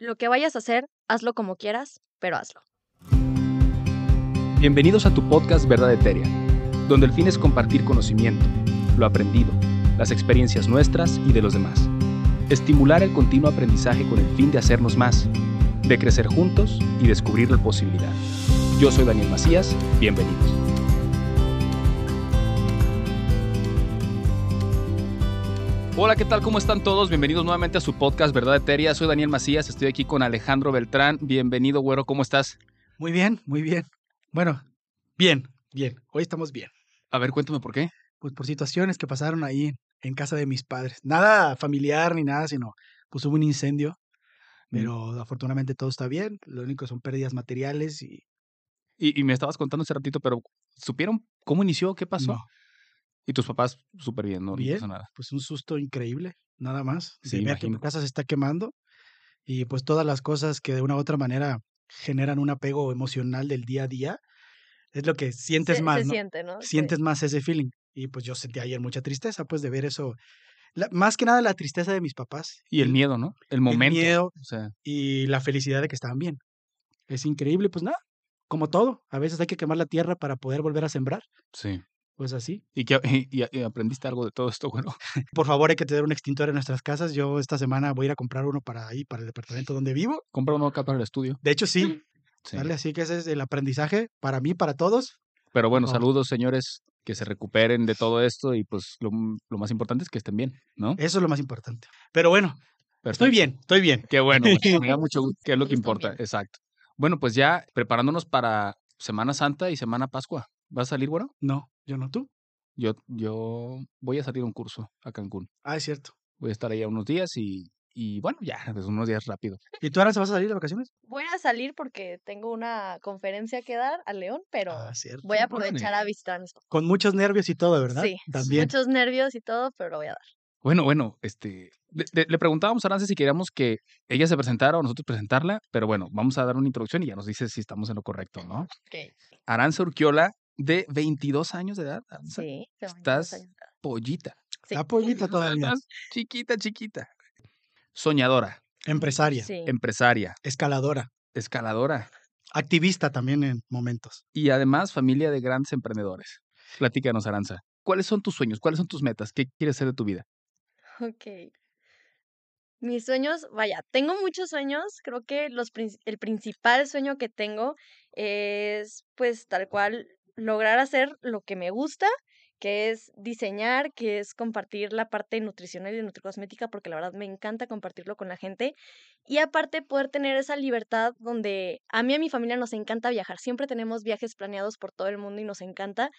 Lo que vayas a hacer, hazlo como quieras, pero hazlo. Bienvenidos a tu podcast Verdad Etérea, donde el fin es compartir conocimiento, lo aprendido, las experiencias nuestras y de los demás. Estimular el continuo aprendizaje con el fin de hacernos más, de crecer juntos y descubrir la posibilidad. Yo soy Daniel Macías, bienvenidos. Hola, ¿qué tal? ¿Cómo están todos? Bienvenidos nuevamente a su podcast Verdad Etérea. Soy Daniel Macías, estoy aquí con Alejandro Beltrán. Bienvenido, güero, ¿cómo estás? Muy bien, muy bien. Bueno, bien, bien. Hoy estamos bien. A ver, cuéntame por qué. Pues por situaciones que pasaron ahí en casa de mis padres. Nada familiar ni nada, sino pues hubo un incendio. Pero afortunadamente todo está bien. Lo único son pérdidas materiales y... Y, y me estabas contando hace ratito, pero ¿supieron cómo inició? ¿Qué pasó? No, Y tus papás súper bien, no, no bien. pasa nada. Pues un susto increíble, nada más. Sí, Se ve que tu casa se está quemando y pues todas las cosas que de una u otra manera generan un apego emocional del día a día, es lo que sientes se, más, se ¿no? siente, ¿no? Sí. sientes más ese feeling. Y pues yo sentí ayer mucha tristeza, pues de ver eso. La- más que nada la tristeza de mis papás Y el miedo, ¿no? El momento. miedo. O sea, y la felicidad de que estaban bien. Es increíble, pues nada, como todo. A veces hay que quemar la tierra para poder volver a sembrar. sí. Pues así. ¿Y, qué, y, aprendiste algo de todo esto, güero? Por favor, hay que tener un extintor en nuestras casas. Yo esta semana voy a ir a comprar uno para ahí, para el departamento donde vivo. Compra uno acá para el estudio. De hecho, sí. Sí. ¿vale? Así que ese es el aprendizaje para mí, para todos. Pero bueno, saludos, señores, que se recuperen de todo esto y pues lo, lo más importante es que estén bien, ¿no? Eso es lo más importante. Pero bueno, estoy bien, estoy bien. Qué bueno, me da mucho gusto, que es lo que importa, exacto. Bueno, pues ya preparándonos para Semana Santa y Semana Pascua. ¿Vas a salir, güero? No, yo no, tú. Yo, yo voy a salir a un curso a Cancún. Ah, es cierto. Voy a estar ahí unos días y, y bueno, ya, pues unos días rápido. ¿Y tú ahora se vas a salir de vacaciones? Voy a salir porque tengo una conferencia que dar a León, pero Ah, cierto. voy a aprovechar a visitar. Con muchos nervios y todo, ¿verdad? Sí, También. muchos nervios y todo, pero lo voy a dar. Bueno, bueno, este, le, preguntábamos a Arance si queríamos que ella se presentara o nosotros presentarla, pero bueno, vamos a dar una introducción y ya nos dice si estamos en lo correcto, ¿no? Ok. Aranza Urquiola, de 22 años de edad. Sí, tengo 22 Estás años pollita. Sí. Está pollita todavía. Estás chiquita, chiquita. Soñadora, Empresaria, Sí. empresaria, escaladora, escaladora activista también en momentos. y además familia de grandes emprendedores. Platícanos, Aranza. ¿Cuáles son tus sueños? ¿Cuáles son tus metas? ¿Qué quieres hacer de tu vida? Ok. Mis sueños, vaya, tengo muchos sueños. Creo que los, el principal sueño que tengo es, pues, tal cual, lograr hacer lo que me gusta, que es diseñar, que es compartir la parte nutricional y nutricosmética, porque la verdad me encanta compartirlo con la gente. Y aparte, poder tener esa libertad donde a mí y a mi familia nos encanta viajar. Siempre tenemos viajes planeados por todo el mundo y nos encanta.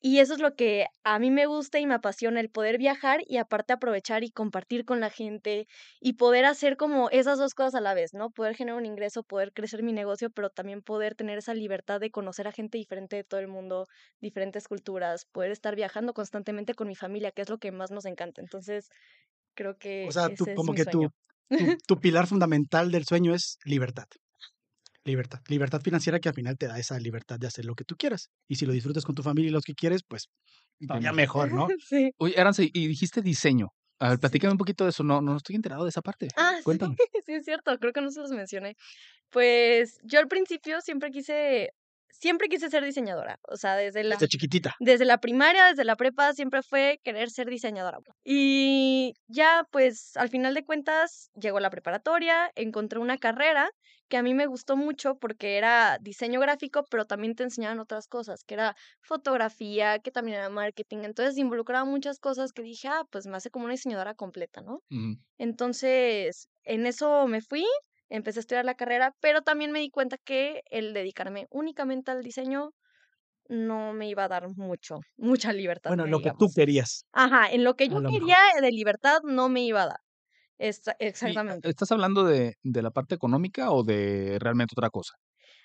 Y eso es lo que a mí me gusta y me apasiona, el poder viajar y aparte aprovechar y compartir con la gente y poder hacer como esas dos cosas a la vez, ¿no? Poder generar un ingreso, poder crecer mi negocio, pero también poder tener esa libertad de conocer a gente diferente de todo el mundo, diferentes culturas, poder estar viajando constantemente con mi familia, que es lo que más nos encanta. Entonces, creo que O sea, tú, ese es como mi que tu, tu pilar fundamental del sueño es libertad. Libertad. Libertad financiera que al final te da esa libertad de hacer lo que tú quieras. Y si lo disfrutas con tu familia y los que quieres, pues todavía mejor, ¿no? sí. Oye, Aranza, y- y dijiste diseño. A ver, Sí. platícame un poquito de eso. No, no estoy enterado de esa parte. Ah, sí, Cuéntame. sí, es cierto, creo que no se los mencioné. Pues yo al principio siempre quise, siempre quise ser diseñadora, o sea, desde la, Desde chiquitita. desde la primaria, desde la prepa, siempre fue querer ser diseñadora. Y ya, pues, al final de cuentas, llegó la preparatoria, encontré una carrera que a mí me gustó mucho porque era diseño gráfico, pero también te enseñaban otras cosas, que era fotografía, que también era marketing. Entonces involucraba muchas cosas que dije, ah, pues me hace como una diseñadora completa, ¿no? Entonces, en eso me fui, empecé a estudiar la carrera, pero también me di cuenta que el dedicarme únicamente al diseño no me iba a dar mucho, mucha libertad. Bueno, que lo que tú querías. Ajá, en lo que yo lo mejor. quería de libertad no me iba a dar. Esta- Y, exactamente. ¿Estás hablando de, de la parte económica o de realmente otra cosa?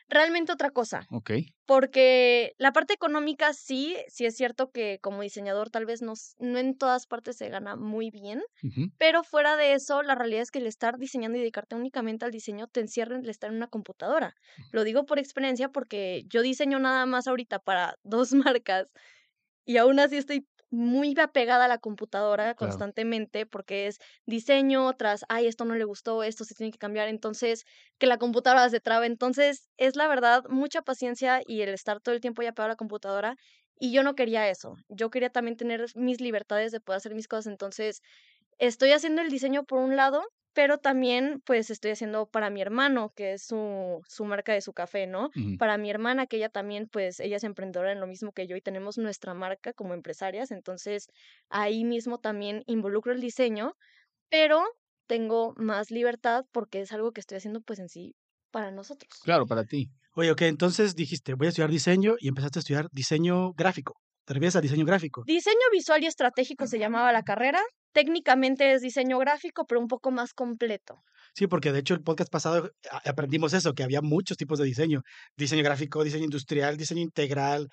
Realmente otra cosa, Ok. porque la parte económica sí, sí es cierto que como diseñador tal vez no, no en todas partes se gana muy bien. Pero fuera de eso, la realidad es que el estar diseñando y dedicarte únicamente al diseño te encierra en el estar en una computadora. Lo digo por experiencia porque yo diseño nada más ahorita para dos marcas y aún así estoy muy apegada a la computadora Claro. constantemente porque es diseño tras, ay, esto no le gustó, esto se tiene que cambiar, entonces que la computadora se traba. Entonces es la verdad mucha paciencia y el estar todo el tiempo ya pegado a la computadora y yo no quería eso. Yo quería también tener mis libertades de poder hacer mis cosas. Entonces estoy haciendo el diseño por un lado, pero también pues estoy haciendo para mi hermano, que es su, su marca de su café, ¿no? Para mi hermana, que ella también, pues ella es emprendedora en lo mismo que yo y tenemos nuestra marca como empresarias, entonces ahí mismo también involucro el diseño, pero tengo más libertad porque es algo que estoy haciendo pues en sí para nosotros. Claro, para ti. Oye, ok, entonces dijiste, voy a estudiar diseño y empezaste a estudiar diseño gráfico. ¿Te refieres diseño gráfico? Diseño visual y estratégico se llamaba la carrera. Técnicamente es diseño gráfico, pero un poco más completo. Sí, porque de hecho el podcast pasado a- aprendimos eso, que había muchos tipos de diseño. Diseño gráfico, diseño industrial, diseño integral.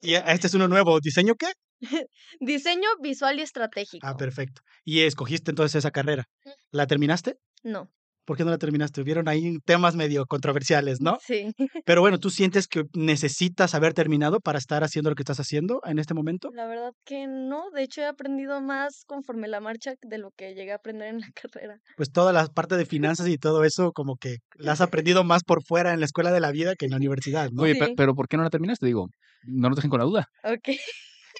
Y este es uno nuevo. ¿Diseño qué? Diseño visual y estratégico. Ah, perfecto. Y escogiste entonces esa carrera. Mm. ¿La terminaste? No, ¿Por qué no la terminaste? Hubieron ahí temas medio controversiales, ¿no? sí. Pero bueno, ¿tú sientes que necesitas haber terminado para estar haciendo lo que estás haciendo en este momento? La verdad que no. De hecho, he aprendido más conforme la marcha de lo que llegué a aprender en la carrera. Pues toda la parte de finanzas y todo eso, como que la has aprendido más por fuera en la escuela de la vida que en la universidad, ¿no? Oye, Sí. pero ¿por qué no la terminaste? Digo, no nos dejen con la duda. Ok.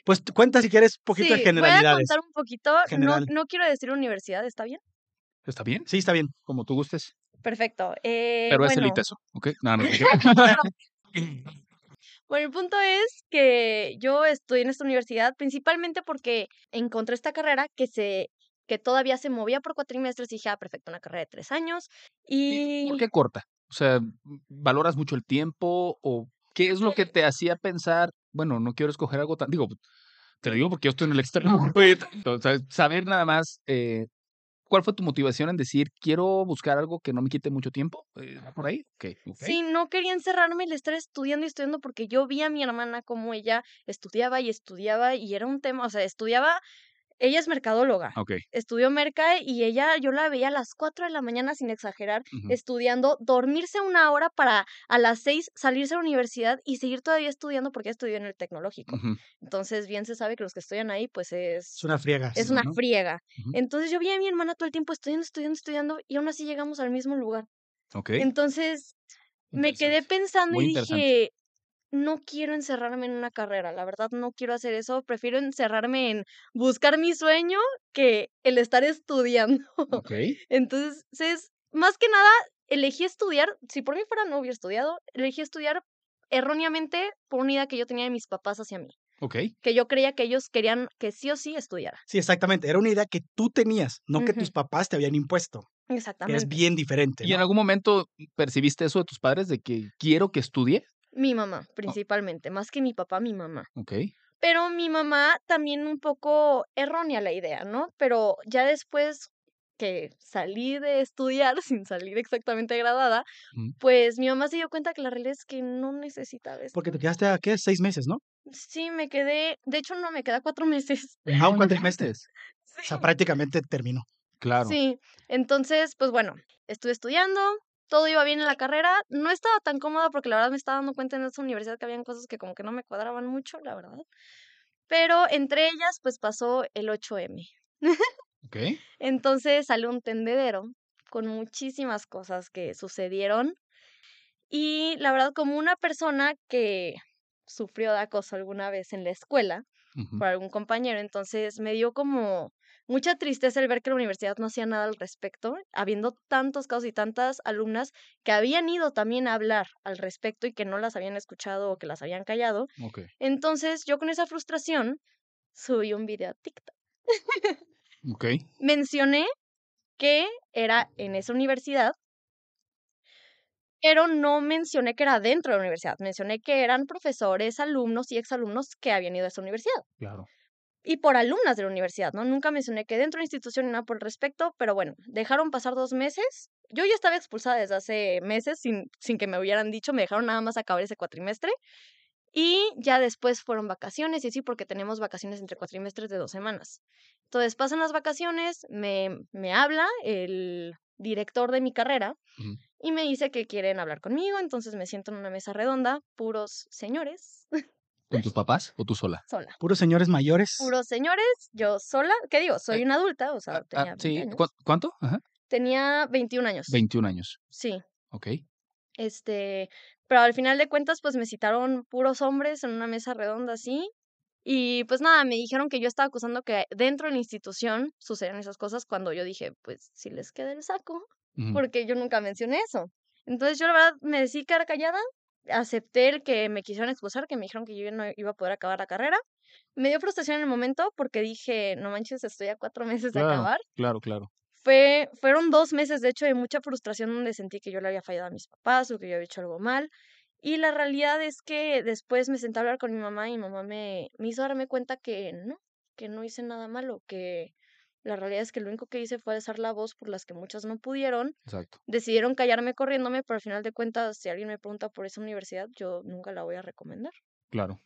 Pues cuenta si quieres un poquito Sí, de generalidades. voy a contar un poquito. General. No, no quiero decir universidad, ¿está bien? ¿Está bien? Sí, está bien. Como tú gustes. Perfecto. Eh, Pero es el ITESO, ¿ok? No, no, Bueno, el punto es que yo estoy en esta universidad principalmente porque encontré esta carrera que se que todavía se movía por cuatrimestres y dije, ah, perfecto, una carrera de tres años. ¿Y Y ¿Por qué corta? O sea, ¿valoras mucho el tiempo o qué es lo que te hacía pensar, bueno, no quiero escoger algo tan, digo, te lo digo porque yo estoy en el externo, güey, o sea, saber nada más, eh, ¿cuál fue tu motivación en decir, quiero buscar algo que no me quite mucho tiempo? Eh, ¿va ¿Por ahí? Ok, ok. sí, no quería encerrarme y el estar estudiando y estudiando porque yo vi a mi hermana como ella estudiaba y estudiaba y era un tema, o sea, estudiaba, ella es mercadóloga. Ok. Estudió merca y ella, yo la veía a las 4 de la mañana sin exagerar, estudiando, dormirse una hora para a las 6 salirse a la universidad y seguir todavía estudiando porque estudió en el tecnológico. Entonces, bien se sabe que los que estudian ahí, pues es, Es una friega. es una friega. Entonces, yo vi a mi hermana todo el tiempo estudiando, estudiando, estudiando y aún así llegamos al mismo lugar. Ok. Entonces, me quedé pensando Muy y dije, no quiero encerrarme en una carrera, la verdad no quiero hacer eso, prefiero encerrarme en buscar mi sueño que el estar estudiando. Ok. Entonces, es, más que nada, elegí estudiar, si por mí fuera no hubiera estudiado, elegí estudiar erróneamente por una idea que yo tenía de mis papás hacia mí, Ok. que yo creía que ellos querían que sí o sí estudiara. Sí, exactamente. Era una idea que tú tenías, no que tus papás te habían impuesto. Que es Exactamente. bien diferente. ¿Y en algún momento percibiste eso de tus padres de que quiero que estudie? Mi mamá, principalmente, más que mi papá, mi mamá. Ok. Pero mi mamá también un poco errónea la idea, ¿no? Pero ya después que salí de estudiar, sin salir exactamente graduada, pues mi mamá se dio cuenta que la realidad es que no necesitaba esto. Porque te quedaste a, ¿qué? Seis meses, ¿no? Sí, me quedé, de hecho no, me queda cuatro meses. A un cuatrimestres. O Sí. sea, prácticamente terminó. Claro. Sí, entonces, pues bueno, estuve estudiando, todo iba bien en la carrera, no estaba tan cómoda porque la verdad me estaba dando cuenta en esa universidad que habían cosas que como que no me cuadraban mucho, la verdad. Pero entre ellas, pues pasó el 8M. Ok. Entonces salió un tendedero con muchísimas cosas que sucedieron. Y la verdad, como una persona que sufrió de acoso alguna vez en la escuela por algún compañero, entonces me dio como mucha tristeza el ver que la universidad no hacía nada al respecto, habiendo tantos casos y tantas alumnas que habían ido también a hablar al respecto y que no las habían escuchado o que las habían callado. Ok. Entonces yo con esa frustración subí un video a TikTok. Ok. mencioné que era en esa universidad, pero no mencioné que era dentro de la universidad. Mencioné que eran profesores, alumnos y exalumnos que habían ido a esa universidad. Claro. Y por alumnas de la universidad, ¿no? Nunca mencioné que dentro de la institución ni nada por el respecto, pero bueno, dejaron pasar dos meses. Yo ya estaba expulsada desde hace meses sin, sin que me hubieran dicho, me dejaron nada más acabar ese cuatrimestre. Y ya después fueron vacaciones, y sí, porque tenemos vacaciones entre cuatrimestres de dos semanas. Entonces pasan las vacaciones, me, me habla el director de mi carrera y me dice que quieren hablar conmigo, entonces me siento en una mesa redonda, puros señores. ¿Con tus papás o tú sola? sola. Puros señores mayores. Puros señores, yo sola, ¿qué digo? Soy Eh, una adulta, o sea, Ah, tenía ah, 20 sí. años. ¿cu- ¿Cuánto? Ajá. Tenía 21 años. 21 años. Sí. Ok. Este, pero al final de cuentas, pues me citaron puros hombres en una mesa redonda así. Y pues nada, me dijeron que yo estaba acusando que dentro de la institución sucedían esas cosas cuando yo dije, pues si les queda el saco, porque yo nunca mencioné eso. Entonces yo la verdad me decidí quedar callada, acepté el que me quisieron expulsar, que me dijeron que yo no iba a poder acabar la carrera. Me dio frustración en el momento porque dije, no manches, estoy a cuatro meses de acabar. claro, claro. Fue, fueron dos meses, de hecho, de mucha frustración donde sentí que yo le había fallado a mis papás o que yo había hecho algo mal. Y la realidad es que después me senté a hablar con mi mamá y mi mamá me, me hizo darme cuenta que no, que no hice nada malo, que la realidad es que lo único que hice fue alzar la voz por las que muchas no pudieron. Exacto. Decidieron callarme corriéndome, pero al final de cuentas, si alguien me pregunta por esa universidad, yo nunca la voy a recomendar. Claro.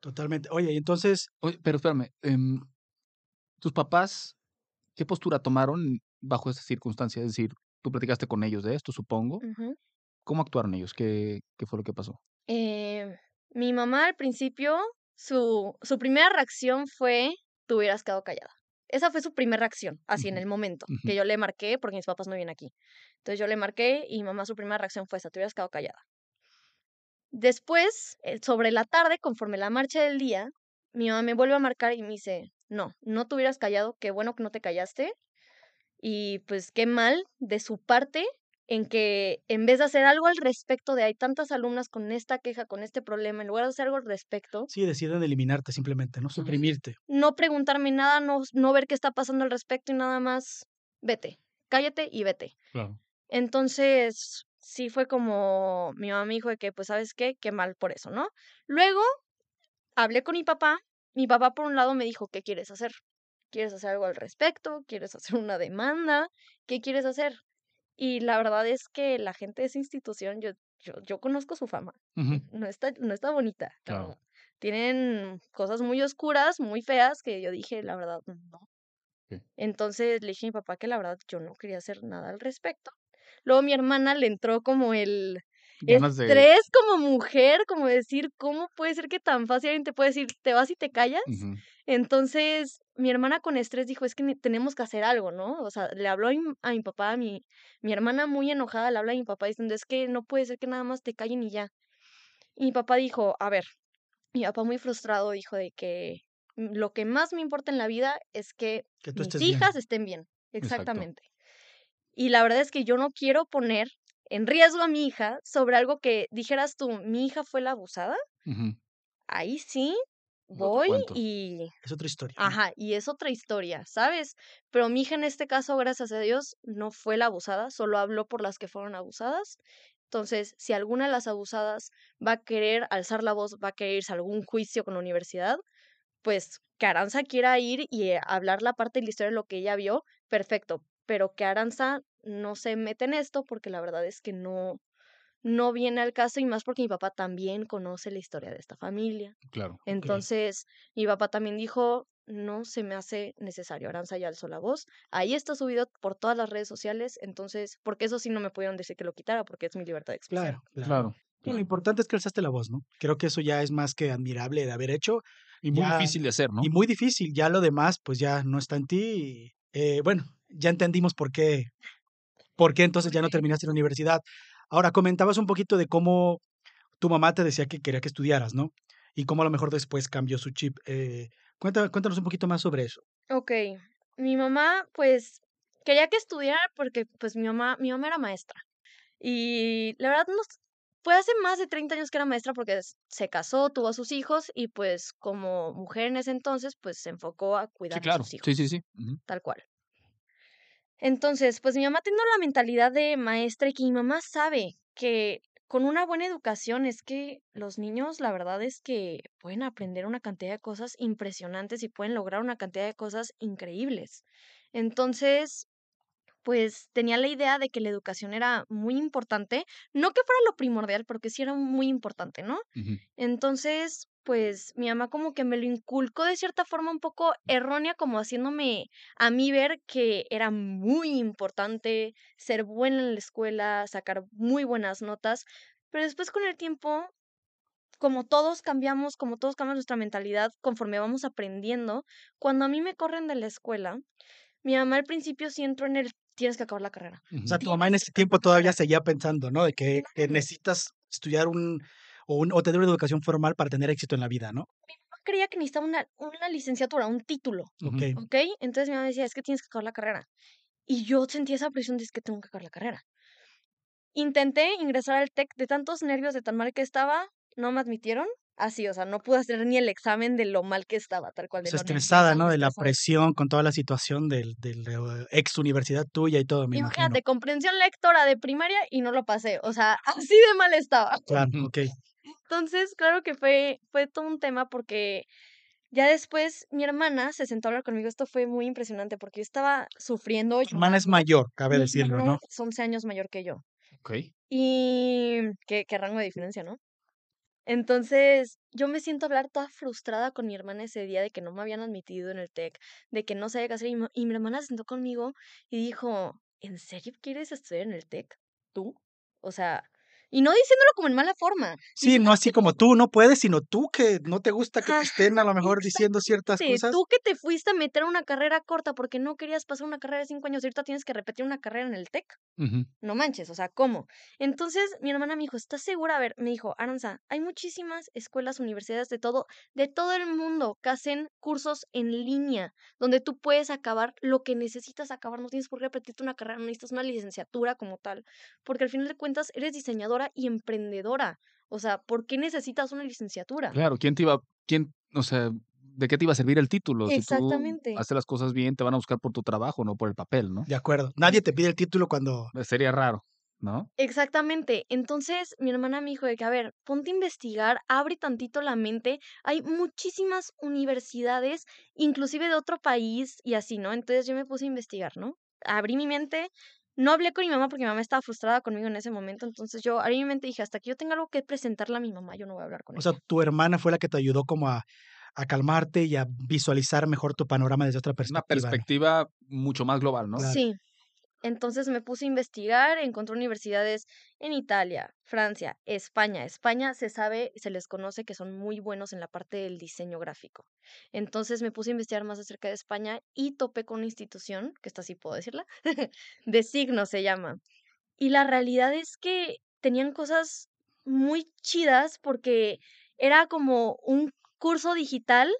Totalmente. Oye, y entonces, Oye, pero espérame, em, ¿tus papás qué postura tomaron bajo esa circunstancia? Es decir, tú platicaste con ellos de esto, supongo. ¿Cómo actuaron ellos? ¿Qué, qué fue lo que pasó? Eh, mi mamá al principio, su, su primera reacción fue, tú hubieras quedado callada. Esa fue su primera reacción, así en el momento, que yo le marqué porque mis papás no vienen aquí. Entonces yo le marqué y mi mamá su primera reacción fue esa, te hubieras quedado callada. Después, eh, sobre la tarde, conforme la marcha del día, mi mamá me vuelve a marcar y me dice, no, no te hubieras callado, qué bueno que no te callaste. Y pues qué mal de su parte en que en vez de hacer algo al respecto de hay tantas alumnas con esta queja, con este problema, en lugar de hacer algo al respecto, sí, deciden eliminarte simplemente, ¿no? Suprimirte. no preguntarme nada, no, no ver qué está pasando al respecto y nada más, vete, cállate y vete. Claro. Entonces, sí fue como mi mamá me dijo de que, pues, ¿sabes qué? Qué mal por eso, ¿no? Luego, hablé con mi papá. Mi papá, por un lado, me dijo, ¿qué quieres hacer? ¿Quieres hacer algo al respecto? ¿Quieres hacer una demanda? ¿Qué quieres hacer? Y la verdad es que la gente de esa institución, yo, yo, yo conozco su fama. No está, no está bonita. Claro. Tienen cosas muy oscuras, muy feas, que yo dije, la verdad, no. Entonces le dije a mi papá que la verdad yo no quería hacer nada al respecto. Luego mi hermana le entró como el Ganas de... estrés como mujer, como decir, ¿cómo puede ser que tan fácil alguien te puede decir, te vas y te callas? Entonces, mi hermana con estrés dijo, es que ne- tenemos que hacer algo, ¿no? O sea, le habló a mi, a mi papá, a mi, mi hermana muy enojada le habla a mi papá diciendo, es que no puede ser que nada más te callen y ya. Y mi papá dijo, a ver, mi papá muy frustrado dijo de que "Mm, lo que más me importa en la vida es que Que mis estés bien. hijas estén bien. Exacto. Exactamente. Y la verdad es que yo no quiero poner en riesgo a mi hija sobre algo que dijeras tú, mi hija fue la abusada. ujú. Ahí sí voy y Es otra historia. Ajá, y es otra historia, ¿sabes? Pero mi hija en este caso, gracias a Dios, no fue la abusada, solo habló por las que fueron abusadas. Entonces, si alguna de las abusadas va a querer alzar la voz, va a querer irse a algún juicio con la universidad, pues que Aranza quiera ir y hablar la parte de la historia de lo que ella vio, perfecto. Pero que Aranza no se mete en esto porque la verdad es que no, no viene al caso y más porque mi papá también conoce la historia de esta familia. Claro. Entonces, mi papá también dijo, no se me hace necesario. Aranza ya alzó la voz. Ahí está subido por todas las redes sociales. Entonces, porque eso sí no me pudieron decir que lo quitara, porque es mi libertad de expresión. Claro, claro. Claro. Y lo importante es que alzaste la voz, ¿no? Creo que eso ya es más que admirable de haber hecho Y muy Ya- difícil de hacer, ¿no? y muy difícil. Ya lo demás, pues ya no está en ti. y, eh, bueno, ya entendimos por qué, por qué entonces ya no terminaste la universidad. Ahora, comentabas un poquito de cómo tu mamá te decía que quería que estudiaras, ¿no? Y cómo a lo mejor después cambió su chip. Eh, cuéntame- cuéntanos un poquito más sobre eso. Ok, mi mamá, pues, quería que estudiara porque, pues, mi mamá, mi mamá era maestra. Y la verdad, no, fue hace más de 30 años que era maestra porque se casó, tuvo a sus hijos y, pues, como mujer en ese entonces, pues, se enfocó a cuidar Sí, a sus hijos. Sí, sí, sí. Tal cual. Entonces, pues mi mamá tiene la mentalidad de maestra y que mi mamá sabe que con una buena educación es que los niños, la verdad es que pueden aprender una cantidad de cosas impresionantes y pueden lograr una cantidad de cosas increíbles. Entonces, pues tenía la idea de que la educación era muy importante, no que fuera lo primordial, porque sí era muy importante, ¿no? Entonces, pues mi mamá como que me lo inculcó de cierta forma un poco errónea, como haciéndome a mí ver que era muy importante ser buena en la escuela, sacar muy buenas notas, pero después con el tiempo como todos cambiamos, como todos cambiamos nuestra mentalidad conforme vamos aprendiendo, cuando a mí me corren de la escuela, mi mamá al principio sí entró en el tienes que acabar la carrera. O sea, tu mamá en ese tiempo todavía seguía pensando, ¿no? De que, que necesitas estudiar un o, un o tener una educación formal para tener éxito en la vida, ¿no? Mi mamá creía que necesitaba una, una licenciatura, un título. Okey. ¿ok? Entonces mi mamá decía, es que tienes que acabar la carrera. Y yo sentía esa presión de es que tengo que acabar la carrera. Intenté ingresar al TEC de tantos nervios, de tan mal que estaba, no me admitieron. Así, o sea, no pude hacer ni el examen de lo mal que estaba, tal cual, O de sea, lo estresada, ¿no? De la estresada. presión con toda la situación del del, eh, ex universidad tuya y todo, me imagino. Imagínate, comprensión lectora de primaria y no lo pasé. O sea, así de mal estaba. Claro, Ujú. Entonces, claro que fue, fue todo un tema porque ya después mi hermana se sentó a hablar conmigo. Esto fue muy impresionante porque yo estaba sufriendo, Tu hermana es mayor, cabe Mi decirlo, ¿no? es 11 años mayor que yo. Okey. Y qué, qué rango de diferencia, ¿no? Entonces, yo me siento a hablar toda frustrada con mi hermana ese día de que no me habían admitido en el TEC, de que no sabía qué hacer. Y, mi- y mi hermana se sentó conmigo y dijo, ¿en serio quieres estudiar en el TEC? ¿Tú? O sea, y no diciéndolo como en mala forma, Sí, no así como, como tú no puedes, sino tú que no te gusta que te estén a lo mejor diciendo ciertas cosas. tú que te fuiste a meter a una carrera corta porque no querías pasar una carrera de cinco años y ahorita tienes que repetir una carrera en el TEC. No manches, o sea, ¿cómo? Entonces mi hermana me dijo, ¿estás segura? A ver, me dijo, Aranza, hay muchísimas escuelas, universidades de todo, de todo el mundo que hacen cursos en línea, donde tú puedes acabar lo que necesitas acabar, no tienes por qué repetirte una carrera, no necesitas una licenciatura como tal, porque al final de cuentas eres y emprendedora. O sea, ¿por qué necesitas una licenciatura? Claro, ¿quién te iba quién, o sea, de qué te iba a servir el título? Si tú Exactamente. haces las cosas bien, te van a buscar por tu trabajo, no por el papel, ¿no? De acuerdo. Nadie te pide el título cuando Eh, Sería raro, ¿no? Exactamente. Entonces, mi hermana me dijo de que, a ver, ponte a investigar, abre tantito la mente. Hay muchísimas universidades, inclusive de otro país y así, ¿no? Entonces yo me puse a investigar, ¿no? Abrí mi mente. No hablé con mi mamá porque mi mamá estaba frustrada conmigo en ese momento. Entonces yo abrí mi mente dije, hasta que yo tenga algo que presentarle a mi mamá, yo no voy a hablar con o sea, ella. tu hermana fue la que te ayudó como a a calmarte y a visualizar mejor tu panorama desde otra Una perspectiva, ¿no? perspectiva mucho más global, ¿no? Claro. Sí. Entonces me puse a investigar, encontré universidades en Italia, Francia, España. España se sabe, se les conoce que son muy buenos en la parte del diseño gráfico. Entonces me puse a investigar más acerca de España y topé con una institución, que esta sí puedo decirla, de signo se llama. Y la realidad es que tenían cosas muy chidas porque era como un curso digital,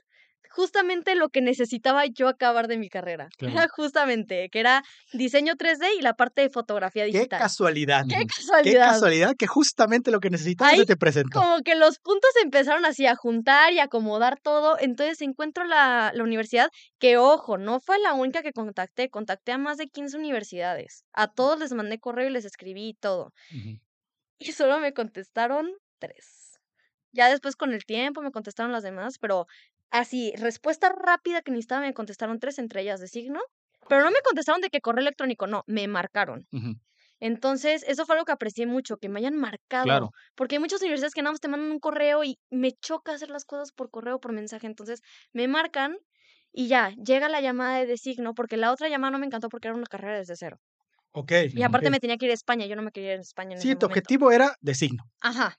justamente lo que necesitaba yo acabar de mi carrera. Claro. Era justamente, que era diseño 3D y la parte de fotografía Qué digital. casualidad. ¡Qué Ujú. Qué casualidad! casualidad que justamente lo que necesitabas se te presentó. como que los puntos empezaron así a juntar y acomodar todo. Entonces encuentro la, la universidad que, ojo, no fue la única que contacté. Contacté a más de 15 universidades. A todos les mandé correo y les escribí y todo. Y solo me contestaron tres. Ya después con el tiempo me contestaron las demás, pero así, respuesta rápida que necesitaba me contestaron tres, entre ellas de signo. Pero no me contestaron de que correo electrónico, no, me marcaron. Entonces, eso fue algo que aprecié mucho, que me hayan marcado. Claro. Porque hay muchas universidades que nada más te mandan un correo y me choca hacer las cosas por correo o por mensaje. Entonces, me marcan y ya, llega la llamada de designo, porque la otra llamada no me encantó porque era una carrera desde cero. Okey, Y aparte okey. me tenía que ir a España, yo no me quería ir a España en Sí, ese tu momento. objetivo era de signo. Ajá.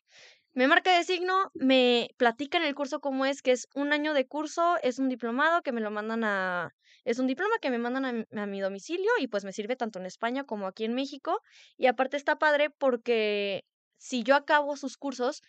Me marca de signo, me platican el curso cómo es, que es un año de curso, es un diplomado que me lo mandan a... Es un diploma que me mandan a, a mi domicilio y pues me sirve tanto en España como aquí en México. Y aparte está padre porque si yo acabo sus cursos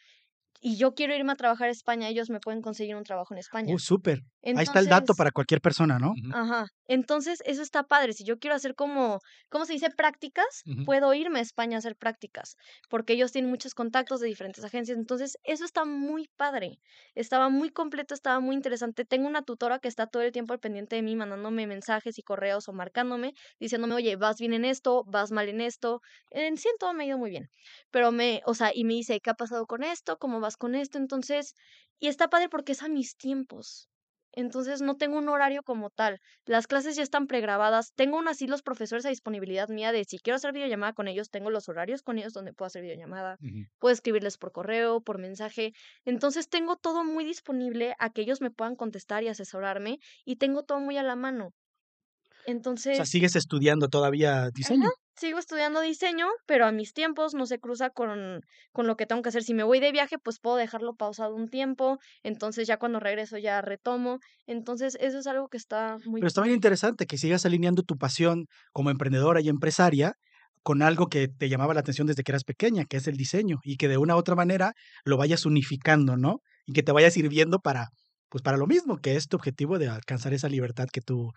y yo quiero irme a trabajar a España, ellos me pueden conseguir un trabajo en España. Uh, súper. Ahí está el dato para cualquier persona, ¿no? Ajá. Entonces, eso está padre. Si yo quiero hacer como, ¿cómo se dice? Prácticas, puedo irme a España a hacer prácticas, porque ellos tienen muchos contactos de diferentes agencias. Entonces, eso está muy padre. Estaba muy completo, estaba muy interesante. Tengo una tutora que está todo el tiempo al pendiente de mí, mandándome mensajes y correos o marcándome, diciéndome, oye, vas bien en esto, vas mal en esto. En sí, en todo me ha ido muy bien. Pero me, o sea, y me dice, ¿qué ha pasado con esto? ¿Cómo vas con esto? Entonces, y está padre porque es a mis tiempos. Entonces no tengo un horario como tal. Las clases ya están pregrabadas. Tengo aún así los profesores a disponibilidad mía de si quiero hacer videollamada con ellos, tengo los horarios con ellos donde puedo hacer videollamada. Puedo escribirles por correo, por mensaje. Entonces tengo todo muy disponible a que ellos me puedan contestar y asesorarme y tengo todo muy a la mano. O sea, Entonces, sigues estudiando todavía diseño. Sigo estudiando diseño, pero a mis tiempos no se cruza con, con lo que tengo que hacer. Si me voy de viaje, pues puedo dejarlo pausado un tiempo, entonces ya cuando regreso ya retomo. Entonces eso es algo que está muy... Pero está bien interesante que sigas alineando tu pasión como emprendedora y empresaria con algo que te llamaba la atención desde que eras pequeña, que es el diseño, y que de una u otra manera lo vayas unificando, ¿no? Y que te vaya sirviendo para, pues para lo mismo, que es tu objetivo de alcanzar esa libertad que tú,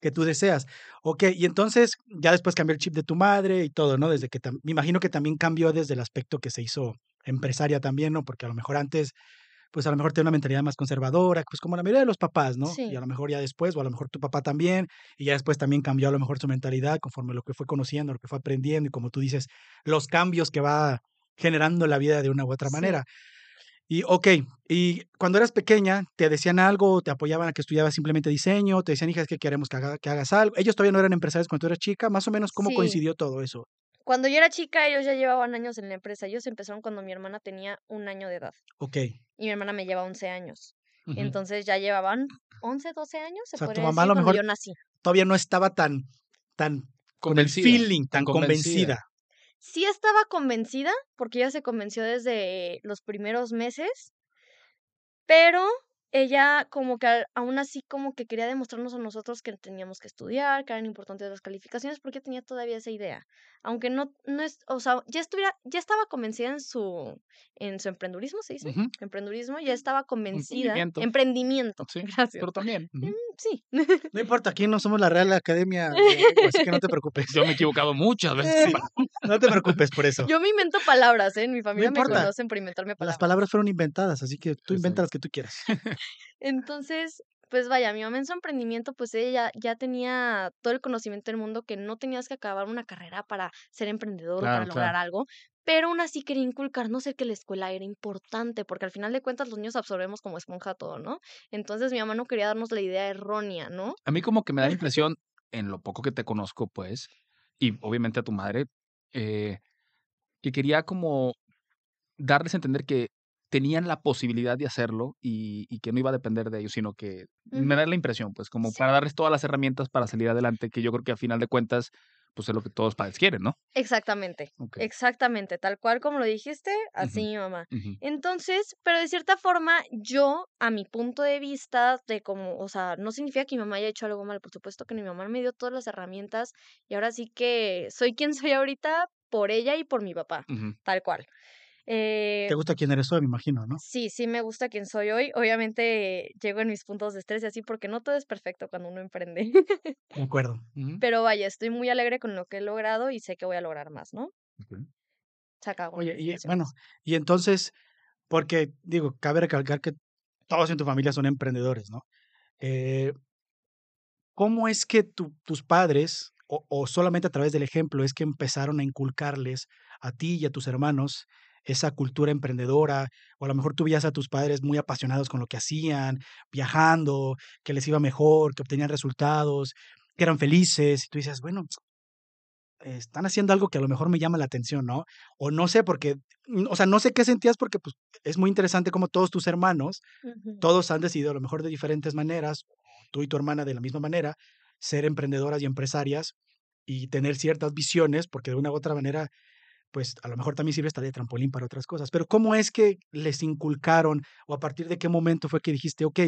que tú deseas. Ok, y entonces ya después cambió el chip de tu madre y todo, ¿no? Desde que me imagino que también cambió desde el aspecto que se hizo empresaria también, ¿no? Porque a lo mejor antes, pues a lo mejor tiene una mentalidad más conservadora, pues como la mayoría de los papás, ¿no? Y a lo mejor ya después, o a lo mejor tu papá también, y ya después también cambió a lo mejor su mentalidad conforme lo que fue conociendo, lo que fue aprendiendo, y como tú dices, los cambios que va generando la vida de una u otra manera. Y, ok, y cuando eras pequeña, ¿te decían algo? ¿Te apoyaban a que estudiabas simplemente diseño? ¿Te decían, hija, es que queremos que, que hagas algo? ¿Ellos todavía no eran empresarios cuando tú eras chica? Más o menos, ¿cómo coincidió todo eso? Cuando yo era chica, ellos ya llevaban años en la empresa. Ellos empezaron cuando mi hermana tenía un año de edad. Ok. Y mi hermana me lleva 11 años. Entonces ya llevaban 11, 12 años, se o sea, tu mamá a lo mejor yo nací. Todavía no estaba tan, tan con el feeling, tan convencida sí estaba convencida, porque ella se convenció desde los primeros meses, pero ella como que aún así como que quería demostrarnos a nosotros que teníamos que estudiar, que eran importantes las calificaciones, porque tenía todavía esa idea. Aunque no, no es, o sea, ya estuviera, ya estaba convencida en su, en su emprendurismo, ¿se dice? Emprendurismo, ya estaba convencida. Emprendimiento. Emprendimiento. Sí, Gracias. Pero también. Mm, sí. No importa, aquí no somos la Real Academia, así que no te preocupes. Yo me he equivocado muchas veces. no te preocupes por eso. Yo me invento palabras, ¿eh? En mi familia me conocen por inventarme palabras. Las palabras fueron inventadas, así que tú inventa las que tú quieras. Entonces, pues vaya, mi mamá en su emprendimiento, pues ella ya tenía todo el conocimiento del mundo que no tenías que acabar una carrera para ser emprendedor para lograr algo, pero aún así quería inculcarnos el que la escuela era importante, porque al final de cuentas los niños absorbemos como esponja todo, ¿no? Entonces mi mamá no quería darnos la idea errónea, ¿no? A mí como que me da la impresión, en lo poco que te conozco, pues, y obviamente a tu madre, eh, que quería como darles a entender que tenían la posibilidad de hacerlo y, que no iba a depender de ellos, sino que me da la impresión, pues, como para darles todas las herramientas para salir adelante, que yo creo que a final de cuentas, pues es lo que todos padres quieren, ¿no? Exactamente, exactamente, tal cual como lo dijiste, así mi mamá. Entonces, pero de cierta forma, yo, a mi punto de vista, de como, o sea, no significa que mi mamá haya hecho algo mal, por supuesto que mi mamá me dio todas las herramientas y ahora sí que soy quien soy ahorita por ella y por mi papá, tal cual. ¿Te eh, gusta quién eres hoy, me imagino, no? Sí, sí me gusta quién soy hoy. Obviamente llego en mis puntos de estrés y así porque no todo es perfecto cuando uno emprende. De acuerdo. Pero vaya, estoy muy alegre con lo que he logrado y sé que voy a lograr más, ¿no? Se acabó. Oye, y bueno, y entonces, porque digo, cabe recalcar que todos en tu familia son emprendedores, ¿no? Eh, ¿Cómo es que tus padres, o, o solamente a través del ejemplo, es que empezaron a inculcarles a ti y a tus hermanos esa cultura emprendedora, o a lo mejor tú veías a tus padres muy apasionados con lo que hacían, viajando, que les iba mejor, que obtenían resultados, que eran felices, y tú dices, bueno, están haciendo algo que a lo mejor me llama la atención, ¿no? O no sé, porque, mm, o sea, no sé qué sentías porque pues, es muy interesante como todos tus hermanos, todos han decidido a lo mejor de diferentes maneras, tú y tu hermana de la misma manera, ser emprendedoras y empresarias y tener ciertas visiones, porque de una u otra manera pues a lo mejor también sirve hasta de trampolín para otras cosas. Pero ¿cómo es que les inculcaron o a partir de qué momento fue que dijiste, ok,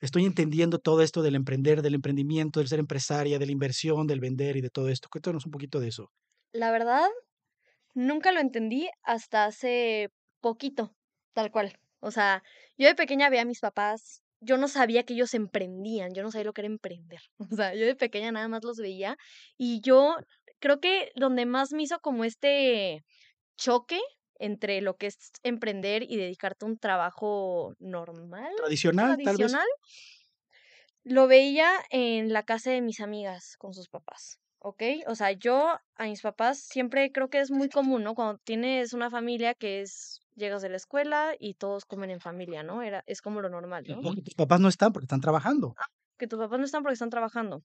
estoy entendiendo todo esto del emprender, del emprendimiento, del ser empresaria, de la inversión, del vender y de todo esto? Cuéntanos un poquito de eso. La verdad, nunca lo entendí hasta hace poquito, tal cual. O sea, yo de pequeña veía a mis papás yo no sabía que ellos emprendían, yo no sabía lo que era emprender. O sea, yo de pequeña nada más los veía y yo creo que donde más me hizo como este choque entre lo que es emprender y dedicarte a un trabajo normal. Tradicional, tradicional Lo veía en la casa de mis amigas con sus papás. ¿ok? O sea, yo a mis papás siempre creo que es muy común, ¿no? Cuando tienes una familia que es, llegas de la escuela y todos comen en familia, ¿no? Era, es como lo normal, ¿no? Porque tus papás no están porque están trabajando. Ah, que tus papás no están porque están trabajando.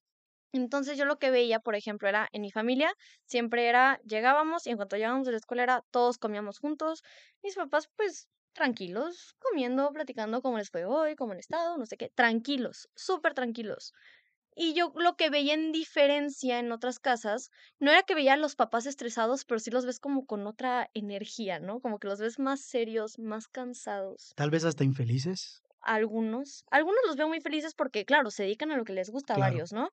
Entonces yo lo que veía, por ejemplo, era en mi familia, siempre era, llegábamos y en cuanto llegábamos de la escuela era, todos comíamos juntos, mis papás pues tranquilos, comiendo, platicando cómo les fue hoy, cómo han estado, no sé qué, tranquilos, súper tranquilos. Y yo lo que veía en diferencia en otras casas, no era que veía a los papás estresados, pero sí los ves como con otra energía, ¿no? Como que los ves más serios, más cansados. Tal vez hasta infelices. Algunos, algunos los veo muy felices porque, claro, se dedican a lo que les gusta a Claro. varios, ¿no?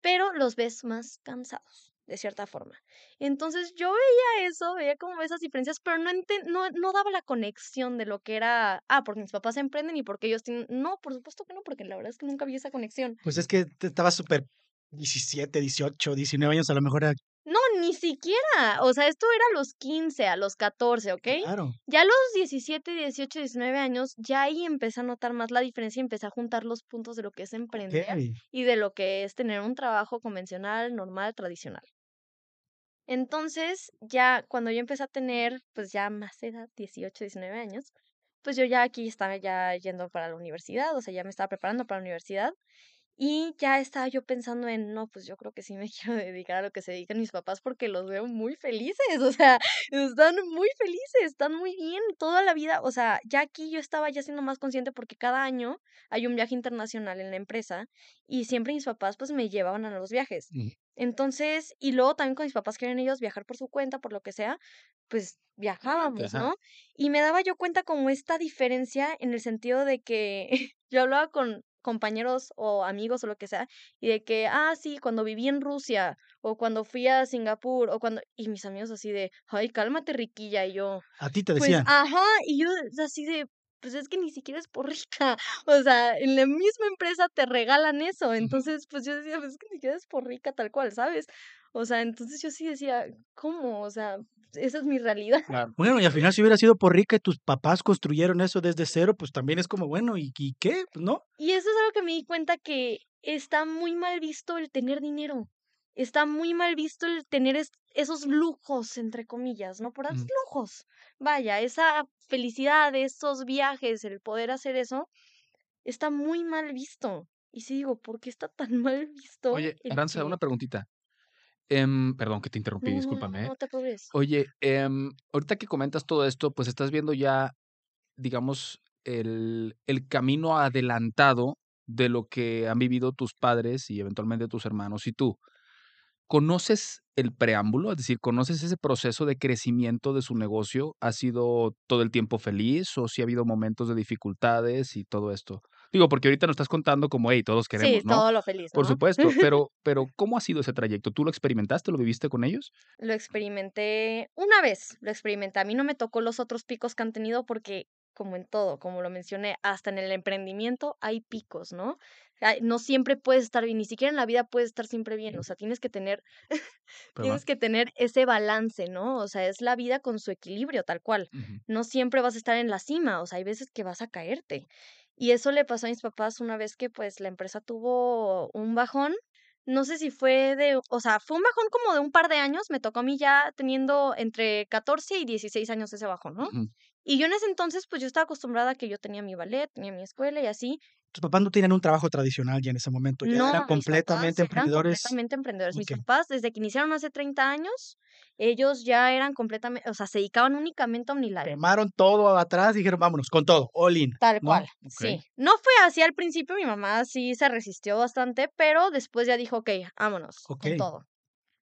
Pero los ves más cansados, de cierta forma. Entonces yo veía eso, veía como esas diferencias, pero no, no, no daba la conexión de lo que era, ah, porque mis papás emprenden y porque ellos tienen... No, por supuesto que no, porque la verdad es que nunca vi esa conexión. Pues es que te estabas súper 17, 18, 19 años, a lo mejor era No, ni siquiera. O sea, esto era a los 15, a los 14, ¿ok? claro. Ya a los 17, 18, 19 años, ya ahí empecé a notar más la diferencia y empecé a juntar los puntos de lo que es emprender y de lo que es tener un trabajo convencional, normal, tradicional. Entonces, ya cuando yo empecé a tener, pues ya más edad, 18, 19 años, pues yo ya aquí estaba ya yendo para la universidad, o sea, ya me estaba preparando para la universidad y ya estaba yo pensando en, no, pues yo creo que sí me quiero dedicar a lo que se dedican mis papás porque los veo muy felices, o sea, están muy felices, están muy bien toda la vida, o sea, ya aquí yo estaba ya siendo más consciente porque cada año hay un viaje internacional en la empresa y siempre mis papás pues me llevaban a los viajes. Ujú. Entonces, y luego también con mis papás querían ellos viajar por su cuenta, por lo que sea, pues viajábamos, Ajá. ¿no? Y me daba yo cuenta como esta diferencia en el sentido de que yo hablaba con compañeros o amigos o lo que sea, y de que, ah, sí, cuando viví en Rusia, o cuando fui a Singapur, o cuando, y mis amigos así de, ay, cálmate, riquilla, y yo, A ti te pues, decían. ajá, y yo así de, pues es que ni siquiera es por rica, o sea, en la misma empresa te regalan eso, entonces, pues yo decía, pues es que ni siquiera es por rica tal cual, ¿sabes? O sea, entonces yo sí decía, ¿cómo? O sea, esa es mi realidad. Claro. Bueno, y al final si hubiera sido por rica y tus papás construyeron eso desde cero, pues también es como, bueno, ¿y, y qué? Pues no. Y eso es algo que me di cuenta que está muy mal visto el tener dinero. Está muy mal visto el tener es- esos lujos, entre comillas, ¿no? Por esos Mm. lujos. Vaya, esa felicidad, esos viajes, el poder hacer eso, está muy mal visto. Y sí digo, ¿por qué está tan mal visto? Oye, Aranza, que- una preguntita. Em, perdón que te interrumpí, No, no, no, discúlpame. ¿eh? no te apures. Oye, em, ahorita que comentas todo esto, pues estás viendo ya, digamos, el, el camino adelantado de lo que han vivido tus padres y eventualmente tus hermanos y tú. ¿Conoces el preámbulo? Es decir, ¿conoces ese proceso de crecimiento de su negocio? ¿Ha sido todo el tiempo feliz o si ha habido momentos de dificultades y todo esto? Digo, porque ahorita nos estás contando como, hey, todos queremos, sí, ¿no? todo lo feliz, Por supuesto, pero, pero ¿cómo ha sido ese trayecto? ¿Tú lo experimentaste, lo viviste con ellos? Lo experimenté una vez, lo experimenté. A mí no me tocó los otros picos que han tenido porque, como en todo, como lo mencioné, hasta en el emprendimiento hay picos, ¿no? No siempre puedes estar bien, ni siquiera en la vida puedes estar siempre bien. O sea, tienes que tener, tienes que tener ese balance, ¿no? O sea, es la vida con su equilibrio, tal cual. No siempre vas a estar en la cima, o sea, hay veces que vas a caerte. Y eso le pasó a mis papás una vez que pues la empresa tuvo un bajón. No sé si fue de, o sea, fue un bajón como de un par de años, me tocó a mí ya teniendo entre 14 y 16 años ese bajón, ¿no? Y yo en ese entonces pues yo estaba acostumbrada a que yo tenía mi ballet, tenía mi escuela y así. Tus papás no tenían un trabajo tradicional ya en ese momento, ya No, eran mis completamente papás eran emprendedores. completamente emprendedores. Mis Ok. papás, desde que iniciaron hace 30 años, ellos ya eran completamente, o sea, se dedicaban únicamente a OmniLife. Quemaron todo atrás y dijeron, vámonos, con todo, all in. Tal ¿no? cual, Ok. sí. No fue así al principio, mi mamá sí se resistió bastante, pero después ya dijo, ok, vámonos, Ok. con todo.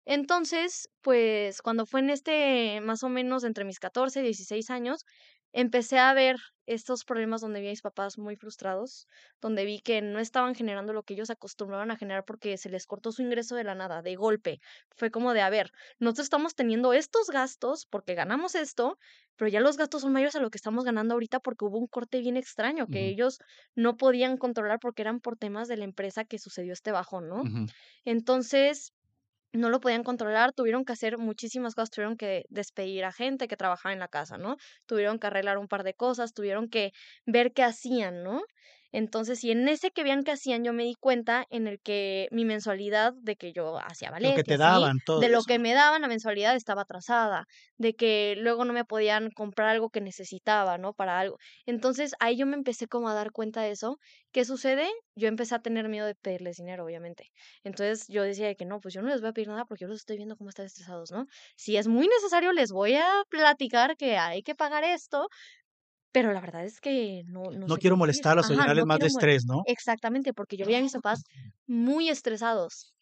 Entonces, pues cuando fue en este, más o menos entre mis 14 y 16 años, empecé a ver estos problemas donde vi a mis papás muy frustrados, donde vi que no estaban generando lo que ellos acostumbraban a generar porque se les cortó su ingreso de la nada, de golpe. Fue como de, a ver, nosotros estamos teniendo estos gastos porque ganamos esto, pero ya los gastos son mayores a lo que estamos ganando ahorita porque hubo un corte bien extraño que ellos no podían controlar porque eran por temas de la empresa que sucedió este bajón, ¿no? Entonces, no lo podían controlar, tuvieron que hacer muchísimas cosas, tuvieron que despedir a gente que trabajaba en la casa, ¿no? Tuvieron que arreglar un par de cosas, tuvieron que ver qué hacían, ¿no? Entonces, y en ese que vean qué hacían, yo me di cuenta en el que mi mensualidad de que yo hacía Lo ballet que y te así, daban, todo de lo eso. que me daban, la mensualidad estaba atrasada, de que luego no me podían comprar algo que necesitaba, ¿no? Para algo. Entonces, ahí yo me empecé como a dar cuenta de eso. ¿Qué sucede? Yo empecé a tener miedo de pedirles dinero, obviamente. Entonces yo decía de que no, pues yo no les voy a pedir nada porque yo los estoy viendo cómo están estresados, ¿no? Si es muy necesario, les voy a platicar que hay que pagar esto, pero la verdad es que no no No sé quiero molestarlos o Ajá, llenarles no más de estrés, ¿no? exactamente, porque yo veía a mis papás muy estresados.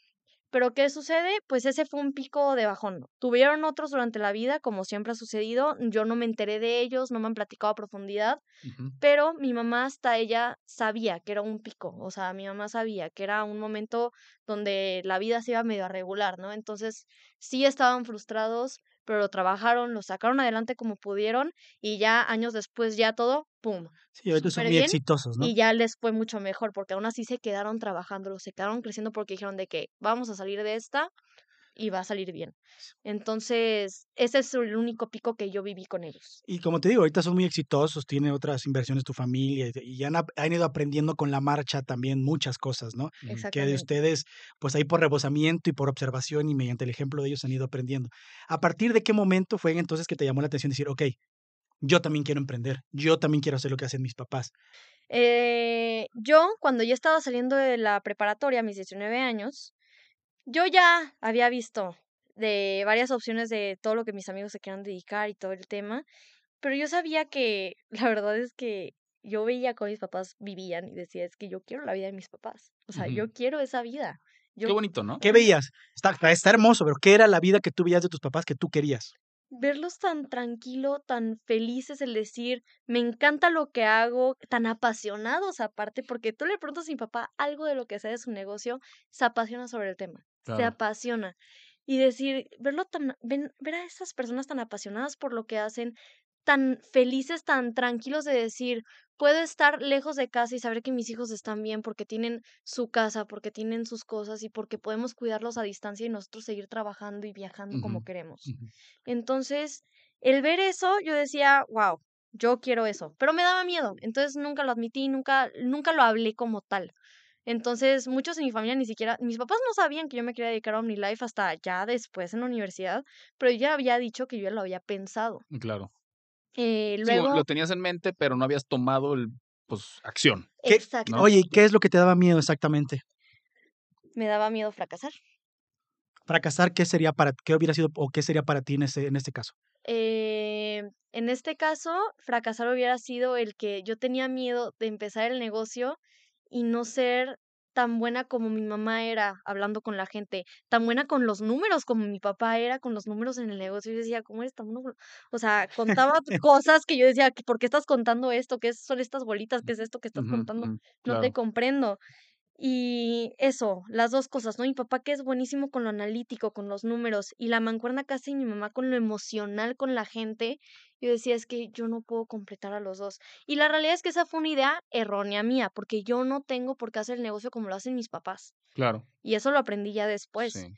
Pero, ¿qué sucede? Pues ese fue un pico de bajón. Tuvieron otros durante la vida, como siempre ha sucedido. Yo no me enteré de ellos, no me han platicado a profundidad, pero mi mamá hasta ella sabía que era un pico. O sea, mi mamá sabía que era un momento donde la vida se iba medio a regular, ¿no? Entonces, sí estaban frustrados, pero lo trabajaron, lo sacaron adelante como pudieron y ya años después ya todo, pum, Sí, ahorita son súper muy bien exitosos, ¿no? y ya les fue mucho mejor, porque aún así se quedaron trabajándolo, se quedaron creciendo porque dijeron de que vamos a salir de esta y va a salir bien. Entonces, ese es el único pico que yo viví con ellos. Y como te digo, ahorita son muy exitosos, tienen otras inversiones tu familia y han han ido aprendiendo con la marcha también muchas cosas, ¿no? Ujú. Que de ustedes, pues, ahí por rebosamiento y por observación y mediante el ejemplo de ellos han ido aprendiendo. ¿A partir de qué momento fue entonces que te llamó la atención decir: "Okey, yo también quiero emprender, yo también quiero hacer lo que hacen mis papás"? Eh, yo, cuando ya estaba saliendo de la preparatoria, a mis 19 años, yo ya había visto de varias opciones de todo lo que mis amigos se querían dedicar y todo el tema, pero yo sabía que la verdad es que yo veía cómo mis papás vivían y decía: "Es que yo quiero la vida de mis papás". O sea, yo quiero esa vida. Qué Yo bonito, ¿no? ¿Qué Ujú. veías? Está está hermoso, pero, ¿qué era la vida que tú veías de tus papás que tú querías? Verlos tan tranquilo, tan felices, el decir: "Me encanta lo que hago", tan apasionados aparte, porque tú le preguntas a mi papá algo de lo que sea de su negocio, se apasiona sobre el tema, se apasiona. Y decir, verlo tan ven ver a esas personas tan apasionadas por lo que hacen, tan felices, tan tranquilos de decir: "Puedo estar lejos de casa y saber que mis hijos están bien porque tienen su casa, porque tienen sus cosas y porque podemos cuidarlos a distancia y nosotros seguir trabajando y viajando como queremos". Entonces, el ver eso, yo decía: "Guau, yo quiero eso", pero me daba miedo, entonces nunca lo admití, nunca nunca lo hablé como tal. Entonces, muchos en mi familia ni siquiera mis papás no sabían que yo me quería dedicar a OmniLife hasta ya después en la universidad, pero yo ya había dicho que yo ya lo había pensado. Claro. Eh, Sí, lo tenías en mente, pero no habías tomado el pues, acción, ¿Qué oye, ¿y qué es lo que te daba miedo exactamente? Me daba miedo fracasar. Fracasar, ¿qué sería para qué hubiera sido o qué sería para ti en ese en este caso? Eh, en este caso, fracasar hubiera sido el que yo tenía miedo de empezar el negocio y no ser tan buena como mi mamá era hablando con la gente, tan buena con los números como mi papá era con los números en el negocio. Yo decía: "¿Cómo eres tan bueno?". O sea, contaba cosas que yo decía: "¿Por qué estás contando esto? ¿Qué son estas bolitas? ¿Qué es esto que estás contando? No te comprendo". Y eso, las 2 cosas, ¿no? Mi papá, que es buenísimo con lo analítico, con los números, y la mancuerna casi mi mamá con lo emocional con la gente, yo decía: "Es que yo no puedo completar a los 2". Y la realidad es que esa fue una idea errónea mía, porque yo no tengo por qué hacer el negocio como lo hacen mis papás. Claro. Y eso lo aprendí ya después. Sí.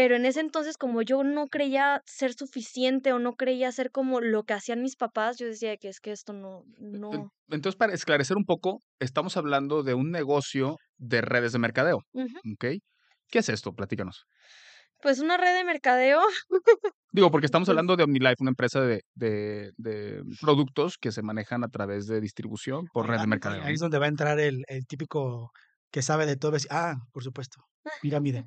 Pero en ese entonces, como yo no creía ser suficiente o no creía ser como lo que hacían mis papás, yo decía que es que esto no no entonces, para esclarecer un poco, estamos hablando de un negocio de redes de mercadeo. ¿Qué es esto? Platícanos. Pues una red de mercadeo. Digo, porque estamos hablando de OmniLife, una empresa de de de productos que se manejan a través de distribución por red de mercadeo, ahí es donde va a entrar el el típico que sabe de todo, "Ah, por supuesto, pirámide".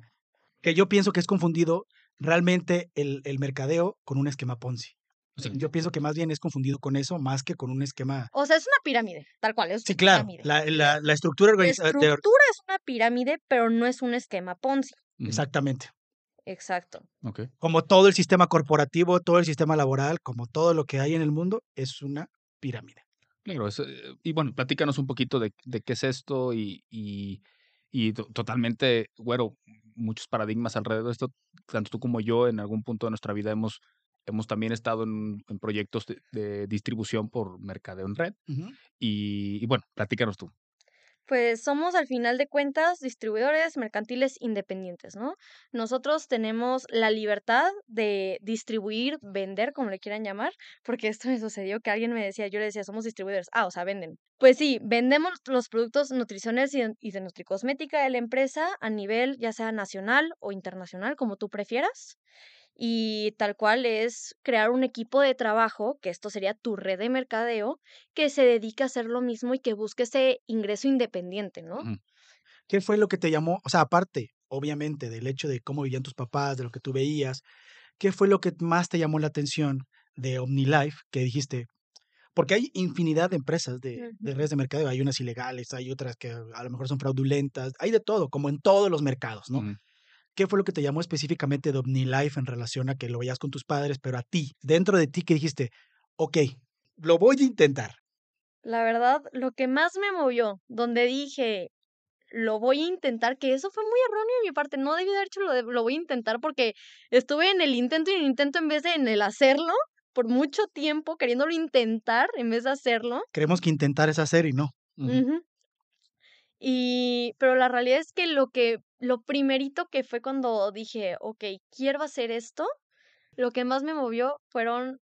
Que yo pienso que es confundido realmente el el mercadeo con un esquema Ponzi. Sí. Yo pienso que más bien es confundido con eso, más que con un esquema O sea, es una pirámide, tal cual, es Sí, una claro, la la la estructura La organiza de or estructura es una pirámide, pero no es un esquema Ponzi. Exactamente. Exacto. Como todo el sistema corporativo, todo el sistema laboral, como todo lo que hay en el mundo, es una pirámide. Claro, es, eh, y bueno, platícanos un poquito de de qué es esto y y y to totalmente, bueno, muchos paradigmas alrededor de esto. Tanto tú como yo, en algún punto de nuestra vida hemos hemos también estado en en proyectos de de distribución por mercadeo en red. Y y bueno, platícanos tú. Pues somos, al final de cuentas, distribuidores mercantiles independientes, ¿no? Nosotros tenemos la libertad de distribuir, vender, como le quieran llamar, porque esto me sucedió que alguien me decía, yo le decía: "Somos distribuidores". Ah, o sea, venden. Pues sí, vendemos los productos nutricionales y de nutricosmética de la empresa a nivel, ya sea nacional o internacional, como tú prefieras. Y tal cual es crear un equipo de trabajo, que esto sería tu red de mercadeo, que se dedique a hacer lo mismo y que busque ese ingreso independiente, ¿no? ¿Qué fue lo que te llamó? O sea, aparte, obviamente, del hecho de cómo vivían tus papás, de lo que tú veías, ¿qué fue lo que más te llamó la atención de OmniLife? Que dijiste: Porque hay infinidad de empresas de, redes de mercadeo. Hay unas ilegales, hay otras que a lo mejor son fraudulentas, hay de todo, como en todos los mercados, ¿no? ¿Qué fue lo que te llamó específicamente de OmniLife en relación a que lo veías con tus padres, pero a ti, dentro de ti que dijiste, ok, lo voy a intentar? La verdad, lo que más me movió, donde dije, lo voy a intentar, que eso fue muy erróneo de mi parte, no debí de haber hecho lo de lo voy a intentar porque estuve en el intento y en el intento en vez de en el hacerlo por mucho tiempo queriéndolo intentar en vez de hacerlo. Creemos que intentar es hacer y no. Y, pero la realidad es que lo que, lo primerito que fue cuando dije, ok, quiero hacer esto, lo que más me movió fueron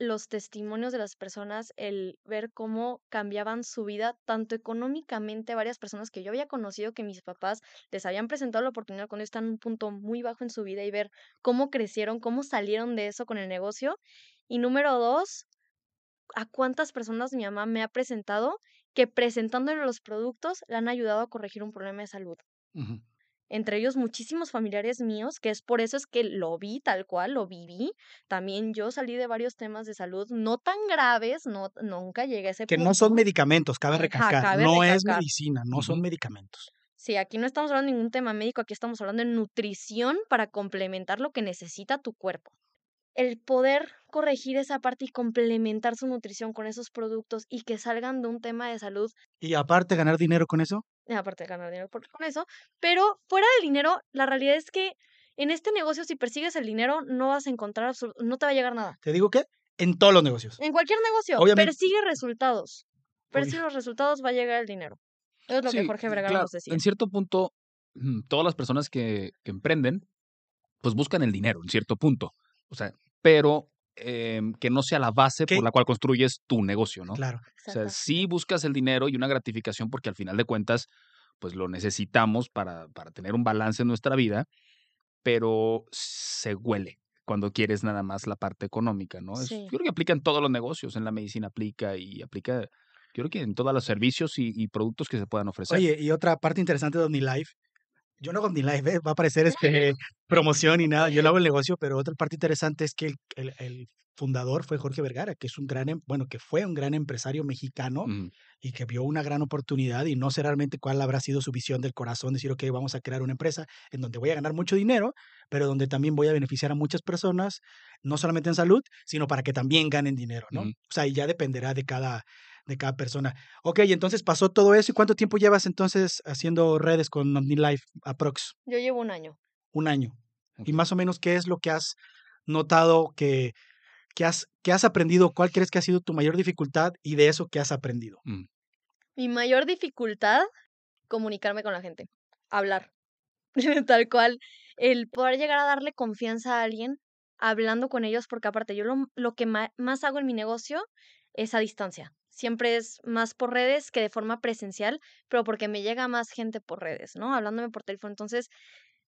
los testimonios de las personas, el ver cómo cambiaban su vida, tanto económicamente, varias personas que yo había conocido, que mis papás les habían presentado la oportunidad cuando están en un punto muy bajo en su vida y ver cómo crecieron, cómo salieron de eso con el negocio. Y número dos, a cuántas personas mi mamá me ha presentado que presentándole los productos le han ayudado a corregir un problema de salud. Entre ellos muchísimos familiares míos, que es por eso es que lo vi tal cual, lo viví. También yo salí de varios temas de salud no tan graves, no, nunca llegué a ese Que punto. no son medicamentos, cabe recalcar. cabe no es recalcar. medicina, no son medicamentos. Sí, aquí no estamos hablando de ningún tema médico, aquí estamos hablando de nutrición para complementar lo que necesita tu cuerpo. El poder corregir esa parte y complementar su nutrición con esos productos y que salgan de un tema de salud Y aparte ganar dinero con eso, eh, aparte ganar dinero con eso, pero fuera del dinero, la realidad es que en este negocio si persigues el dinero no vas a encontrar, no te va a llegar nada. te digo que en todos los negocios. En cualquier negocio, Obviamente. persigue resultados. Obvio. Persigue los resultados, va a llegar el dinero. Eso es lo que Jorge Vergara claro, nos decía. En cierto punto, todas las personas que, que emprenden, pues buscan el dinero en cierto punto. O sea, pero em, que no sea la base ¿Qué? por la cual construyes tu negocio, ¿no? Claro. O sea, sí buscas el dinero y una gratificación porque al final de cuentas, pues lo necesitamos para, para tener un balance en nuestra vida, pero se huele cuando quieres nada más la parte económica, ¿no? Es- Sí. yo creo que aplica en todos los negocios, en la medicina aplica y aplica, yo creo que en todos los servicios y, y productos que se puedan ofrecer. Oye, y otra parte interesante de OmniLife, yo no hago OmniLife, ¿eh? va a parecer este, promoción y nada, yo no hago el negocio, pero otra parte interesante es que el, el- el fundador fue Jorge Vergara, que es un gran, em- bueno, que fue un gran empresario mexicano y que vio una gran oportunidad y no sé realmente cuál habrá sido su visión del corazón, decir, ok, vamos a crear una empresa en donde voy a ganar mucho dinero, pero donde también voy a beneficiar a muchas personas, no solamente en salud, sino para que también ganen dinero, ¿no? Ujú. O sea, y ya dependerá de cada, de cada persona. Ok, entonces pasó todo eso. ¿Y cuánto tiempo llevas entonces haciendo redes con OmniLife, aprox? Yo llevo un año. Un año. Y más o menos, ¿qué es lo que has notado que, que, has, que has aprendido? ¿Cuál crees que ha sido tu mayor dificultad y de eso que has aprendido? Mm. Mi mayor dificultad, comunicarme con la gente, hablar. Tal cual, el poder llegar a darle confianza a alguien hablando con ellos, porque aparte yo lo, lo que más hago en mi negocio es a distancia. Siempre es más por redes que de forma presencial, pero porque me llega más gente por redes, ¿no? Hablándome por teléfono. Entonces,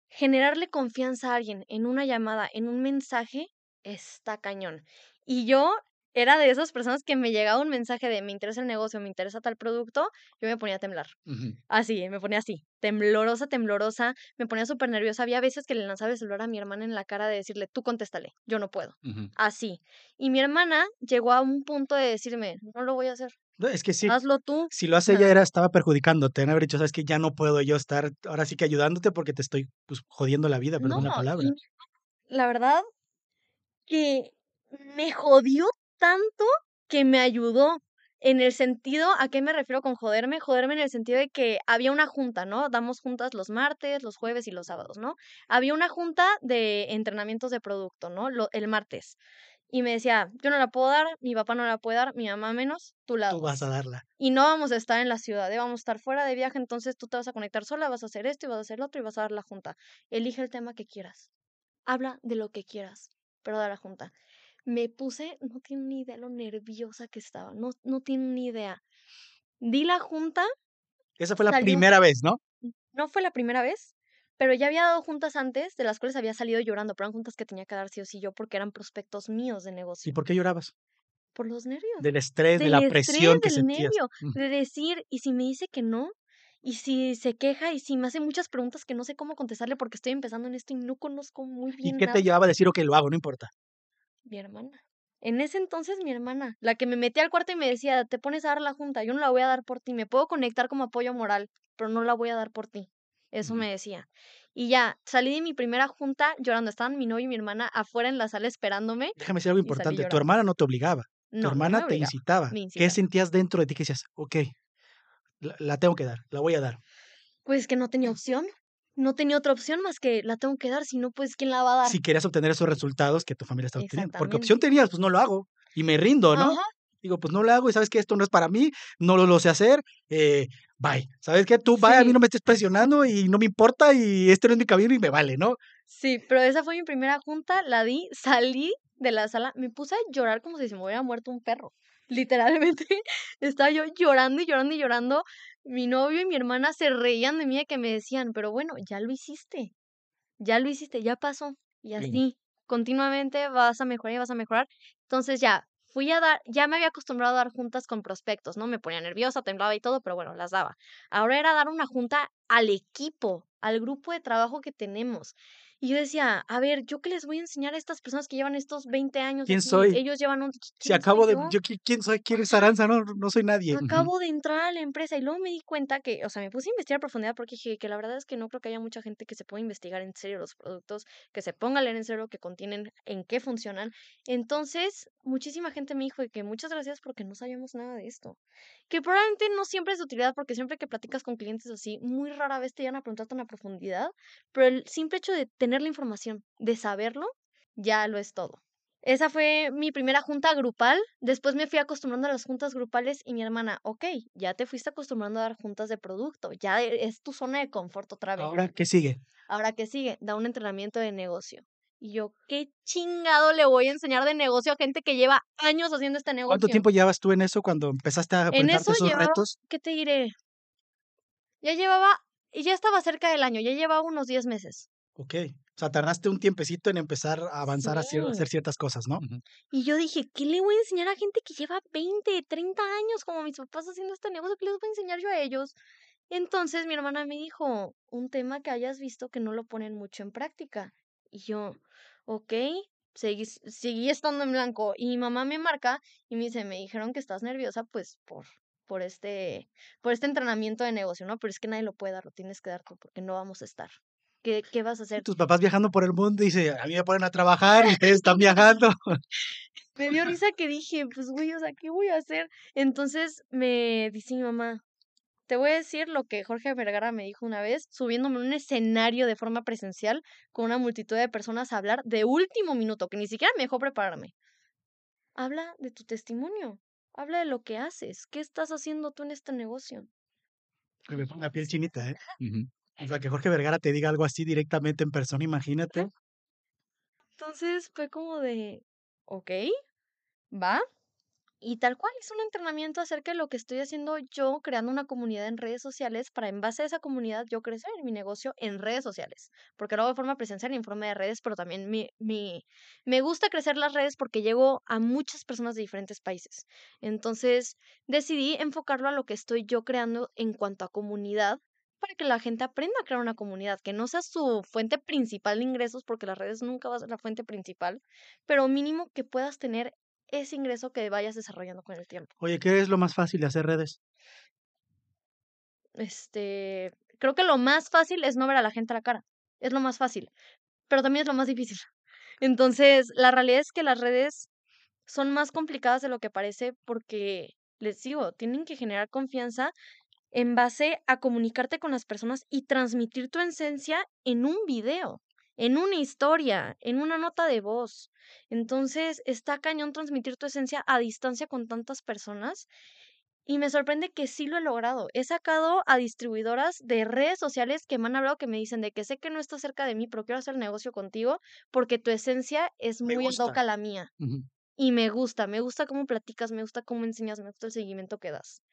generarle confianza a alguien en una llamada, en un mensaje, está cañón. Y yo era de esas personas que me llegaba un mensaje de me interesa el negocio, me interesa tal producto, yo me ponía a temblar. Así, me ponía así, temblorosa, temblorosa, me ponía súper nerviosa. Había veces que le lanzaba el celular a mi hermana en la cara de decirle, tú contéstale, yo no puedo. Así. Y mi hermana llegó a un punto de decirme, no lo voy a hacer, No, Es que sí, hazlo tú. si lo hace ella era, estaba perjudicándote, han haber dicho, sabes que ya no puedo yo estar ahora sí que ayudándote porque te estoy pues, jodiendo la vida, perdón la No, palabra. la verdad que me jodió tanto que me ayudó. En el sentido, ¿a qué me refiero con joderme? Joderme en el sentido de que había una junta, ¿no? Damos juntas los martes, los jueves y los sábados, ¿no? Había una junta de entrenamientos de producto, ¿no? Lo- el martes. Y me decía, yo no la puedo dar, mi papá no la puede dar, mi mamá menos, tú la Tú vas a darla. Y no vamos a estar en la ciudad, ¿eh? vamos a estar fuera de viaje, entonces tú te vas a conectar sola, vas a hacer esto y vas a hacer lo otro y vas a dar la junta. Elige el tema que quieras. Habla de lo que quieras, pero da la junta. Me puse, no tienen ni idea lo nerviosa que estaba, no, no tienen ni idea. Di la junta, Esa fue la Salió. primera vez, ¿no? no fue la primera vez, pero ya había dado juntas antes, de las cuales había salido llorando, pero eran juntas que tenía que dar sí o sí yo porque eran prospectos míos de ¿Y negocio. por qué llorabas? Por los nervios. Del estrés, de la estrés, presión que del sentías. nervio, de decir, y si me dice que no, y si se queja, y si me hace muchas preguntas que no sé cómo contestarle porque estoy empezando en esto y no conozco muy ¿Y bien qué nada. te llevaba a decir, ok, lo hago, no importa? Mi hermana. En ese entonces mi hermana, la que me metía al cuarto y me decía, te pones a dar la junta, yo no la voy a dar por ti, me puedo conectar como apoyo moral, pero no la voy a dar por ti. Eso me decía. Y ya, salí de mi primera junta llorando, estaban mi novio y mi hermana afuera en la sala esperándome Déjame decir algo importante. Tu hermana no te obligaba. Tu no hermana te incitaba. ¿Qué sentías dentro de ti que decías, ok, la, la tengo que dar, la voy a dar? Pues que no tenía opción, no tenía otra opción más que la tengo que dar, si no, pues ¿quién la va a dar? Si querías obtener esos resultados que tu familia está obteniendo. Porque opción tenías, pues no lo hago. Y me rindo, ¿no? Ajá, Digo, pues no lo hago y sabes que esto no es para mí, no lo, lo sé hacer, eh, bye. ¿Sabes qué? Tú, bye, a mí sí, no me estés presionando y no me importa y este no es mi camino y me vale, ¿no? sí, pero esa fue mi primera junta, la di, salí de la sala, me puse a llorar como si se me hubiera muerto un perro. Literalmente estaba yo llorando y llorando y llorando. Mi novio y mi hermana se reían de mí de que me decían, pero bueno, ya lo hiciste, ya lo hiciste, ya pasó. Y así, continuamente vas a mejorar y vas a mejorar. Entonces ya, fui a dar, ya me había acostumbrado a dar juntas con prospectos, ¿no? Me ponía nerviosa, temblaba y todo, pero bueno, las daba. Ahora era dar una junta al equipo, al grupo de trabajo que tenemos. Y yo decía, a ver, ¿yo qué les voy a enseñar a estas personas que llevan estos 20 años ¿Quién aquí? soy? Ellos llevan un... Si ¿Quién soy acabo de, yo? yo, qui- ¿quién soy? ¿Quién es Aranza? No, no soy nadie. Acabo de entrar a la empresa y luego me di cuenta que, o sea, me puse a investigar a profundidad porque dije que la verdad es que no creo que haya mucha gente que se pueda investigar en serio los productos, que se ponga a leer en serio lo que contienen, en qué funcionan. Entonces, muchísima gente me dijo que muchas gracias porque no sabíamos nada de esto. Que probablemente no siempre es de utilidad porque siempre que platicas con clientes así, muy rara vez te llegan a preguntar tan a profundidad, pero el simple hecho de tener la información, de saberlo, ya lo es todo. Esa fue mi primera junta grupal. Después me fui acostumbrando a las juntas grupales y mi hermana, ok, ya te fuiste acostumbrando a dar juntas de producto, ya e- es tu zona de confort otra vez. Ahora, ¿qué sigue? Ahora, ¿qué sigue? Da un entrenamiento de negocio. Y yo, ¿qué chingado le voy a enseñar de negocio a gente que lleva años haciendo este ¿Cuánto negocio? tiempo llevas tú en eso cuando empezaste a En enfrentarte eso a esos llevaba, retos? ¿qué te diré? Ya llevaba, y ya estaba cerca del año, ya llevaba unos 10 meses. Ok. O sea, tardaste un tiempecito en empezar a avanzar a hacer ciertas cosas, ¿no? Y yo dije, ¿qué le voy a enseñar a gente que lleva 20, 30 años como mis papás haciendo este negocio? ¿Qué les voy a enseñar yo a ellos? Entonces mi hermana me dijo, un tema que hayas visto que no lo ponen mucho en práctica. Y yo, ok, seguí, seguí estando en blanco. Y mi mamá me marca y me dice, me dijeron que estás nerviosa pues por, por este, por este entrenamiento de negocio, ¿no? Pero es que nadie lo puede dar, lo tienes que dar tú porque no vamos a estar. ¿Qué, qué vas a hacer? tus papás viajando por el mundo y dice, a mí me ponen a trabajar y ustedes están viajando. Me dio risa que dije, pues güey, o sea, ¿qué voy a hacer? Entonces me dice mi mamá, te voy a decir lo que Jorge Vergara me dijo una vez, subiéndome a un escenario de forma presencial con una multitud de personas a hablar de último minuto, que ni siquiera me dejó prepararme. Habla de tu testimonio, habla de lo que haces, qué estás haciendo tú en este negocio. Que me ponga la piel chinita, ¿eh? Ujú. O sea, que Jorge Vergara te diga algo así directamente en persona, imagínate. Entonces fue como de, ok, va. Y tal cual, es un entrenamiento acerca de lo que estoy haciendo yo, creando una comunidad en redes sociales para en base a esa comunidad yo crecer mi negocio en redes sociales. Porque lo hago de forma presencial y en forma de redes, pero también mi, mi, me gusta crecer las redes porque llego a muchas personas de diferentes países. Entonces decidí enfocarlo a lo que estoy yo creando en cuanto a comunidad para que la gente aprenda a crear una comunidad, que no sea su fuente principal de ingresos, porque las redes nunca va a ser la fuente principal, pero mínimo que puedas tener ese ingreso que vayas desarrollando con el tiempo. Oye, ¿qué es lo más fácil de hacer redes? Este, creo que lo más fácil es no ver a la gente a la cara. Es lo más fácil, pero también es lo más difícil. Entonces, la realidad es que las redes son más complicadas de lo que parece porque, les digo, tienen que generar confianza en base a comunicarte con las personas y transmitir tu esencia en un video, en una historia, en una nota de voz. Entonces, está cañón transmitir tu esencia a distancia con tantas personas y me sorprende que sí lo he logrado. He sacado a distribuidoras de redes sociales que me han hablado que me dicen de que sé que no estás cerca de mí, pero quiero hacer negocio contigo porque tu esencia es muy ad hoc gusta. a la mía. Y me gusta, me gusta cómo platicas, me gusta cómo enseñas, me gusta el seguimiento que das.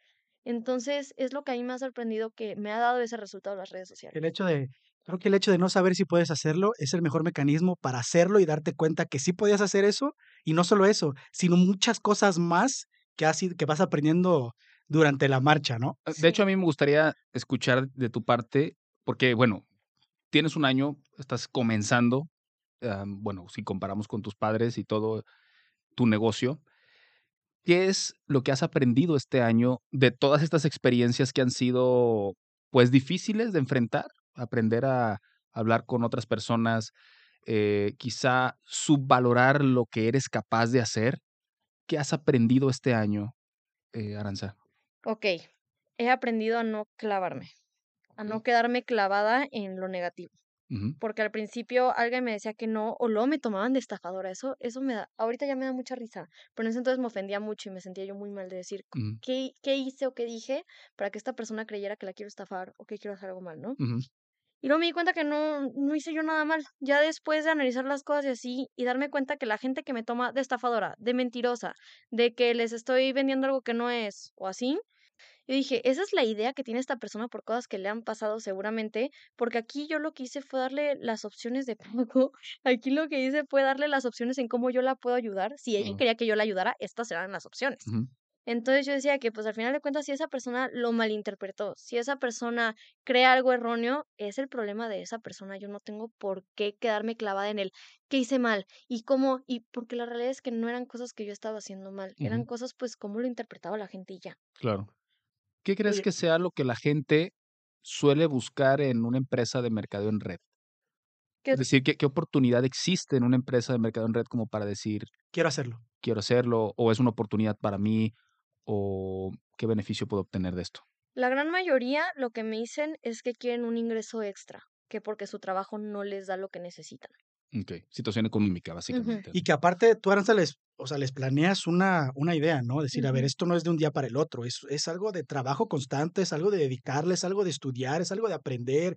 Entonces, es lo que a mí me ha sorprendido que me ha dado ese resultado las redes sociales. El hecho de, creo que el hecho de no saber si puedes hacerlo es el mejor mecanismo para hacerlo y darte cuenta que sí podías hacer eso. Y no solo eso, sino muchas cosas más que, has, que vas aprendiendo durante la marcha, ¿no? Ah, De hecho, a mí me gustaría escuchar de tu parte, porque, bueno, tienes un año, estás comenzando, am, bueno, si comparamos con tus padres y todo, tu negocio. ¿Qué es lo que has aprendido este año de todas estas experiencias que han sido, pues, difíciles de enfrentar? Aprender a hablar con otras personas, eh, quizá subvalorar lo que eres capaz de hacer. ¿Qué has aprendido este año, eh, Aranza? Ok, he aprendido a no clavarme, a no quedarme clavada en lo negativo. Porque al principio alguien me decía que no, o luego me tomaban de estafadora. Eso, eso me da, ahorita ya me da mucha risa, pero en ese entonces me ofendía mucho y me sentía yo muy mal de decir, ¿qué, qué hice o qué dije para que esta persona creyera que la quiero estafar o que quiero hacer algo mal, ¿no? Y luego me di cuenta que no, no hice yo nada mal. Ya después de analizar las cosas y así, y darme cuenta que la gente que me toma de estafadora, de mentirosa, de que les estoy vendiendo algo que no es, o así, yo dije, esa es la idea que tiene esta persona por cosas que le han pasado seguramente, porque aquí yo lo que hice fue darle las opciones de pago, aquí lo que hice fue darle las opciones en cómo yo la puedo ayudar. Si ella quería que yo la ayudara, estas eran las opciones. Entonces yo decía que pues al final de cuentas si esa persona lo malinterpretó, si esa persona cree algo erróneo, es el problema de esa persona. Yo no tengo por qué quedarme clavada en el qué hice mal y cómo, y porque la realidad es que no eran cosas que yo estaba haciendo mal, eran cosas pues cómo lo interpretaba la gente y ya. claro. ¿Qué crees Oye, que sea lo que la gente suele buscar en una empresa de mercadeo en red? Es decir, ¿qué, qué oportunidad existe en una empresa de mercado en red como para decir, quiero hacerlo. quiero hacerlo, o es una oportunidad para mí, o qué beneficio puedo obtener de esto? la gran mayoría lo que me dicen es que quieren un ingreso extra, que porque su trabajo no les da lo que necesitan. Ok, situación económica, básicamente. Y que aparte tú, Aranza, les, o sea, les planeas una, una idea, ¿no? Decir, a ver, esto no es de un día para el otro, es, es algo de trabajo constante, es algo de dedicarle, es algo de estudiar, es algo de aprender.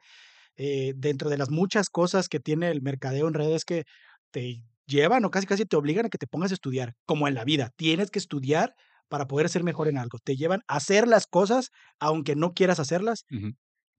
eh, dentro de las muchas cosas que tiene el mercadeo en redes que te llevan o casi casi te obligan a que te pongas a estudiar, como en la vida, tienes que estudiar para poder ser mejor en algo. Te llevan a hacer las cosas aunque no quieras hacerlas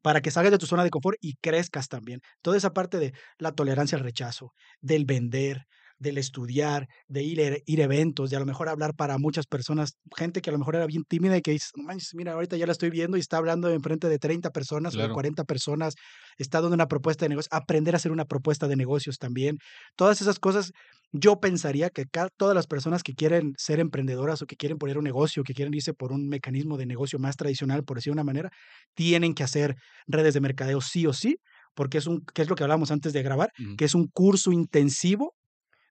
para que salgas de tu zona de confort y crezcas también. Toda esa parte de la tolerancia al rechazo, del vender, del estudiar, de ir, a- ir a eventos, de a lo mejor hablar para muchas personas, gente que a lo mejor era bien tímida y que dices, no manches, mira, ahorita ya la estoy viendo y está hablando enfrente de 30 personas o de Claro. 40 personas, está dando una propuesta de negocio, aprender a hacer una propuesta de negocios también. Todas esas cosas, yo pensaría que todas las personas que quieren ser emprendedoras o que quieren poner un negocio, que quieren irse por un mecanismo de negocio más tradicional, por decir de una manera, tienen que hacer redes de mercadeo sí o sí, porque es un, que es lo que hablábamos antes de grabar, que es un curso intensivo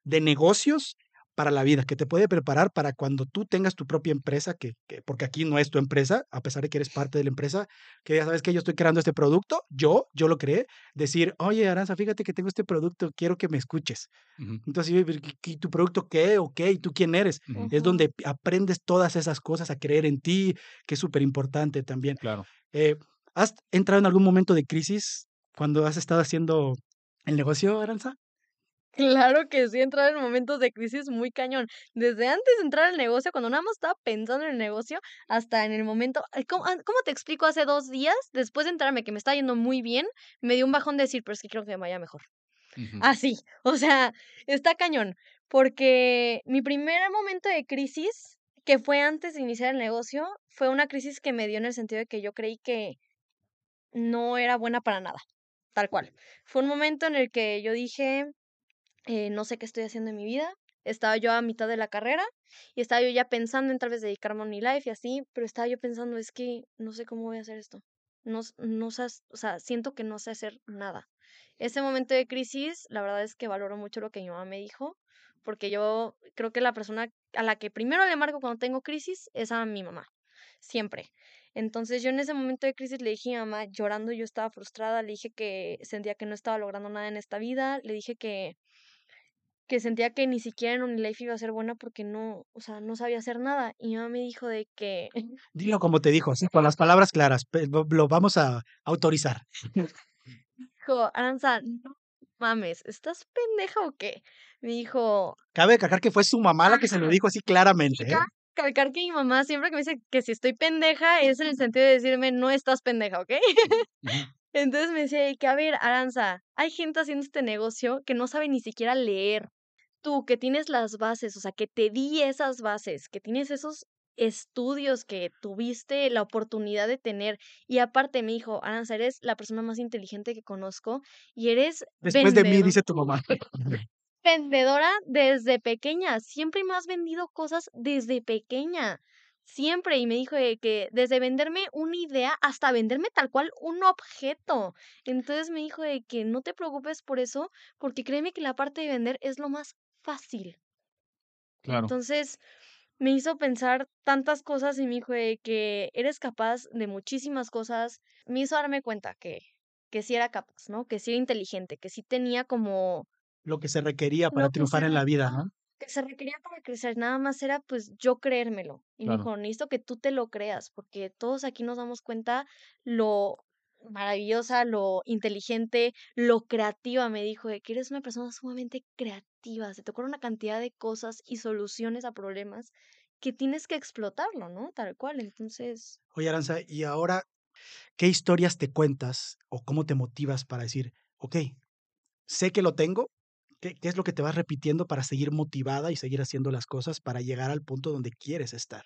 de negocios para la vida, que te puede preparar para cuando tú tengas tu propia empresa, que, que- porque aquí no es tu empresa, a pesar de que eres parte de la empresa, que ya sabes que yo estoy creando este producto, yo, yo lo creé, decir, oye, Aranza, fíjate que tengo este producto, quiero que me escuches. ujú, Entonces, "Oye, pero, ¿y- tu producto qué? ¿O qué? ¿Y tú quién eres? Es donde aprendes todas esas cosas, a creer en ti, que es súper importante también. Claro. Eh, ¿has entrado en algún momento de crisis cuando has estado haciendo el negocio, Aranza? Claro que sí, he entrado en momentos de crisis muy cañón. Desde antes de entrar al negocio, cuando nada más estaba pensando en el negocio, hasta en el momento. ay, ¿Cómo, ah, cómo te explico? Hace dos días, después de enterarme que me está yendo muy bien, me dio un bajón de decir, pero es que quiero que me vaya mejor. Así, o sea, está cañón. Porque mi primer momento de crisis, que fue antes de iniciar el negocio, fue una crisis que me dio en el sentido de que yo creí que no era buena para nada, tal cual. Fue un momento en el que yo dije eh, no sé qué estoy haciendo en mi vida. Estaba yo a mitad de la carrera y estaba yo ya pensando en tal vez dedicarme a Life y así, pero estaba yo pensando, es que no sé cómo voy a hacer esto. No, no sé, o sea, siento que no sé hacer nada. Ese momento de crisis, la verdad es que valoro mucho lo que mi mamá me dijo, porque yo creo que la persona a la que primero le marco cuando tengo crisis es a mi mamá, siempre. Entonces yo en ese momento de crisis le dije a mi mamá, llorando, yo estaba frustrada, le dije que sentía que no estaba logrando nada en esta vida, le dije que que sentía que ni siquiera en Unilife iba a ser buena porque no, o sea, no sabía hacer nada. Y mi mamá me dijo de que, Dilo como te dijo, sí, con las palabras claras, lo vamos a autorizar. dijo, Aranza, no mames, ¿estás pendeja o qué? Me dijo, Cabe destacar que fue su mamá la que se lo dijo así claramente, ¿eh? cabe recalcar que mi mamá siempre que me dice que si estoy pendeja es en el sentido de decirme, no estás pendeja, ¿ok? Entonces me decía de que, a ver, Aranza, hay gente haciendo este negocio que no sabe ni siquiera leer. Tú que tienes las bases, o sea, que te di esas bases, que tienes esos estudios que tuviste la oportunidad de tener. Y aparte me dijo, Aranza, eres la persona más inteligente que conozco y eres Después de mí, dice tu mamá. vendedora desde pequeña, siempre me has vendido cosas desde pequeña, siempre. Y me dijo de que desde venderme una idea hasta venderme tal cual un objeto. Entonces me dijo de que no te preocupes por eso, porque créeme que la parte de vender es lo más fácil. Claro. Entonces me hizo pensar tantas cosas y me dijo de que eres capaz de muchísimas cosas. Me hizo darme cuenta que, que sí era capaz, ¿no? Que sí era inteligente, que sí tenía como Lo que se requería para triunfar se en la vida, ¿no? que se requería para crecer. Nada más era pues yo creérmelo. Y me dijo, necesito que tú te lo creas, porque todos aquí nos damos cuenta lo maravillosa, lo inteligente, lo creativa, me dijo, que eres una persona sumamente creativa, se te ocurre una cantidad de cosas y soluciones a problemas que tienes que explotarlo, ¿no? Tal cual. Entonces, Oye, Aranza, y ahora, ¿qué historias te cuentas o cómo te motivas para decir, ok, sé que lo tengo? ¿Qué, qué es lo que te vas repitiendo para seguir motivada y seguir haciendo las cosas para llegar al punto donde quieres estar?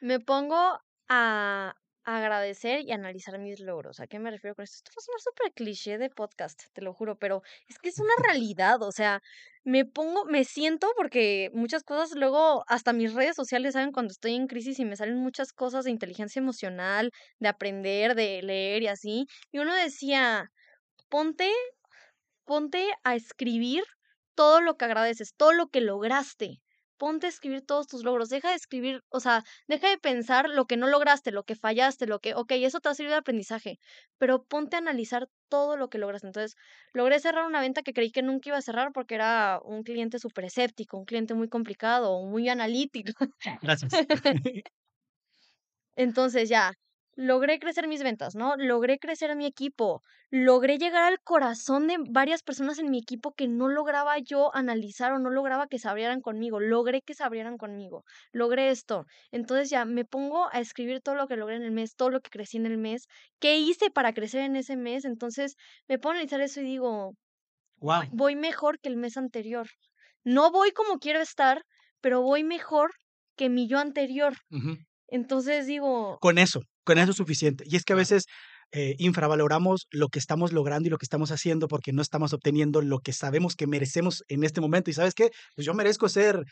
me pongo a agradecer y analizar mis logros. ¿A qué me refiero con esto? Esto va a sonar súper cliché de podcast, te lo juro, pero es que es una realidad, o sea, me pongo, me siento porque muchas cosas luego, hasta mis redes sociales saben cuando estoy en crisis y me salen muchas cosas de inteligencia emocional, de aprender, de leer y así. Y uno decía, ponte, ponte a escribir todo lo que agradeces, todo lo que lograste. Ponte a escribir todos tus logros. Deja de escribir, o sea, deja de pensar lo que no lograste, lo que fallaste, lo que, ok, eso te va a servir de aprendizaje, pero ponte a analizar todo lo que lograste. Entonces, logré cerrar una venta que creí que nunca iba a cerrar porque era un cliente súper escéptico, un cliente muy complicado, muy analítico. Gracias. Entonces ya, logré crecer mis ventas, ¿no? Logré crecer a mi equipo, logré llegar al corazón de varias personas en mi equipo que no lograba yo analizar o no lograba que se abrieran conmigo, logré que se abrieran conmigo, logré esto. Entonces ya me pongo a escribir todo lo que logré en el mes, todo lo que crecí en el mes, qué hice para crecer en ese mes, entonces me pongo a analizar eso y digo, wow. voy mejor que el mes anterior. No voy como quiero estar, pero voy mejor que mi yo anterior. Entonces digo, Con eso, con eso es suficiente. Y es que a veces eh, infravaloramos lo que estamos logrando y lo que estamos haciendo porque no estamos obteniendo lo que sabemos que merecemos en este momento. Y sabes qué, pues yo merezco ser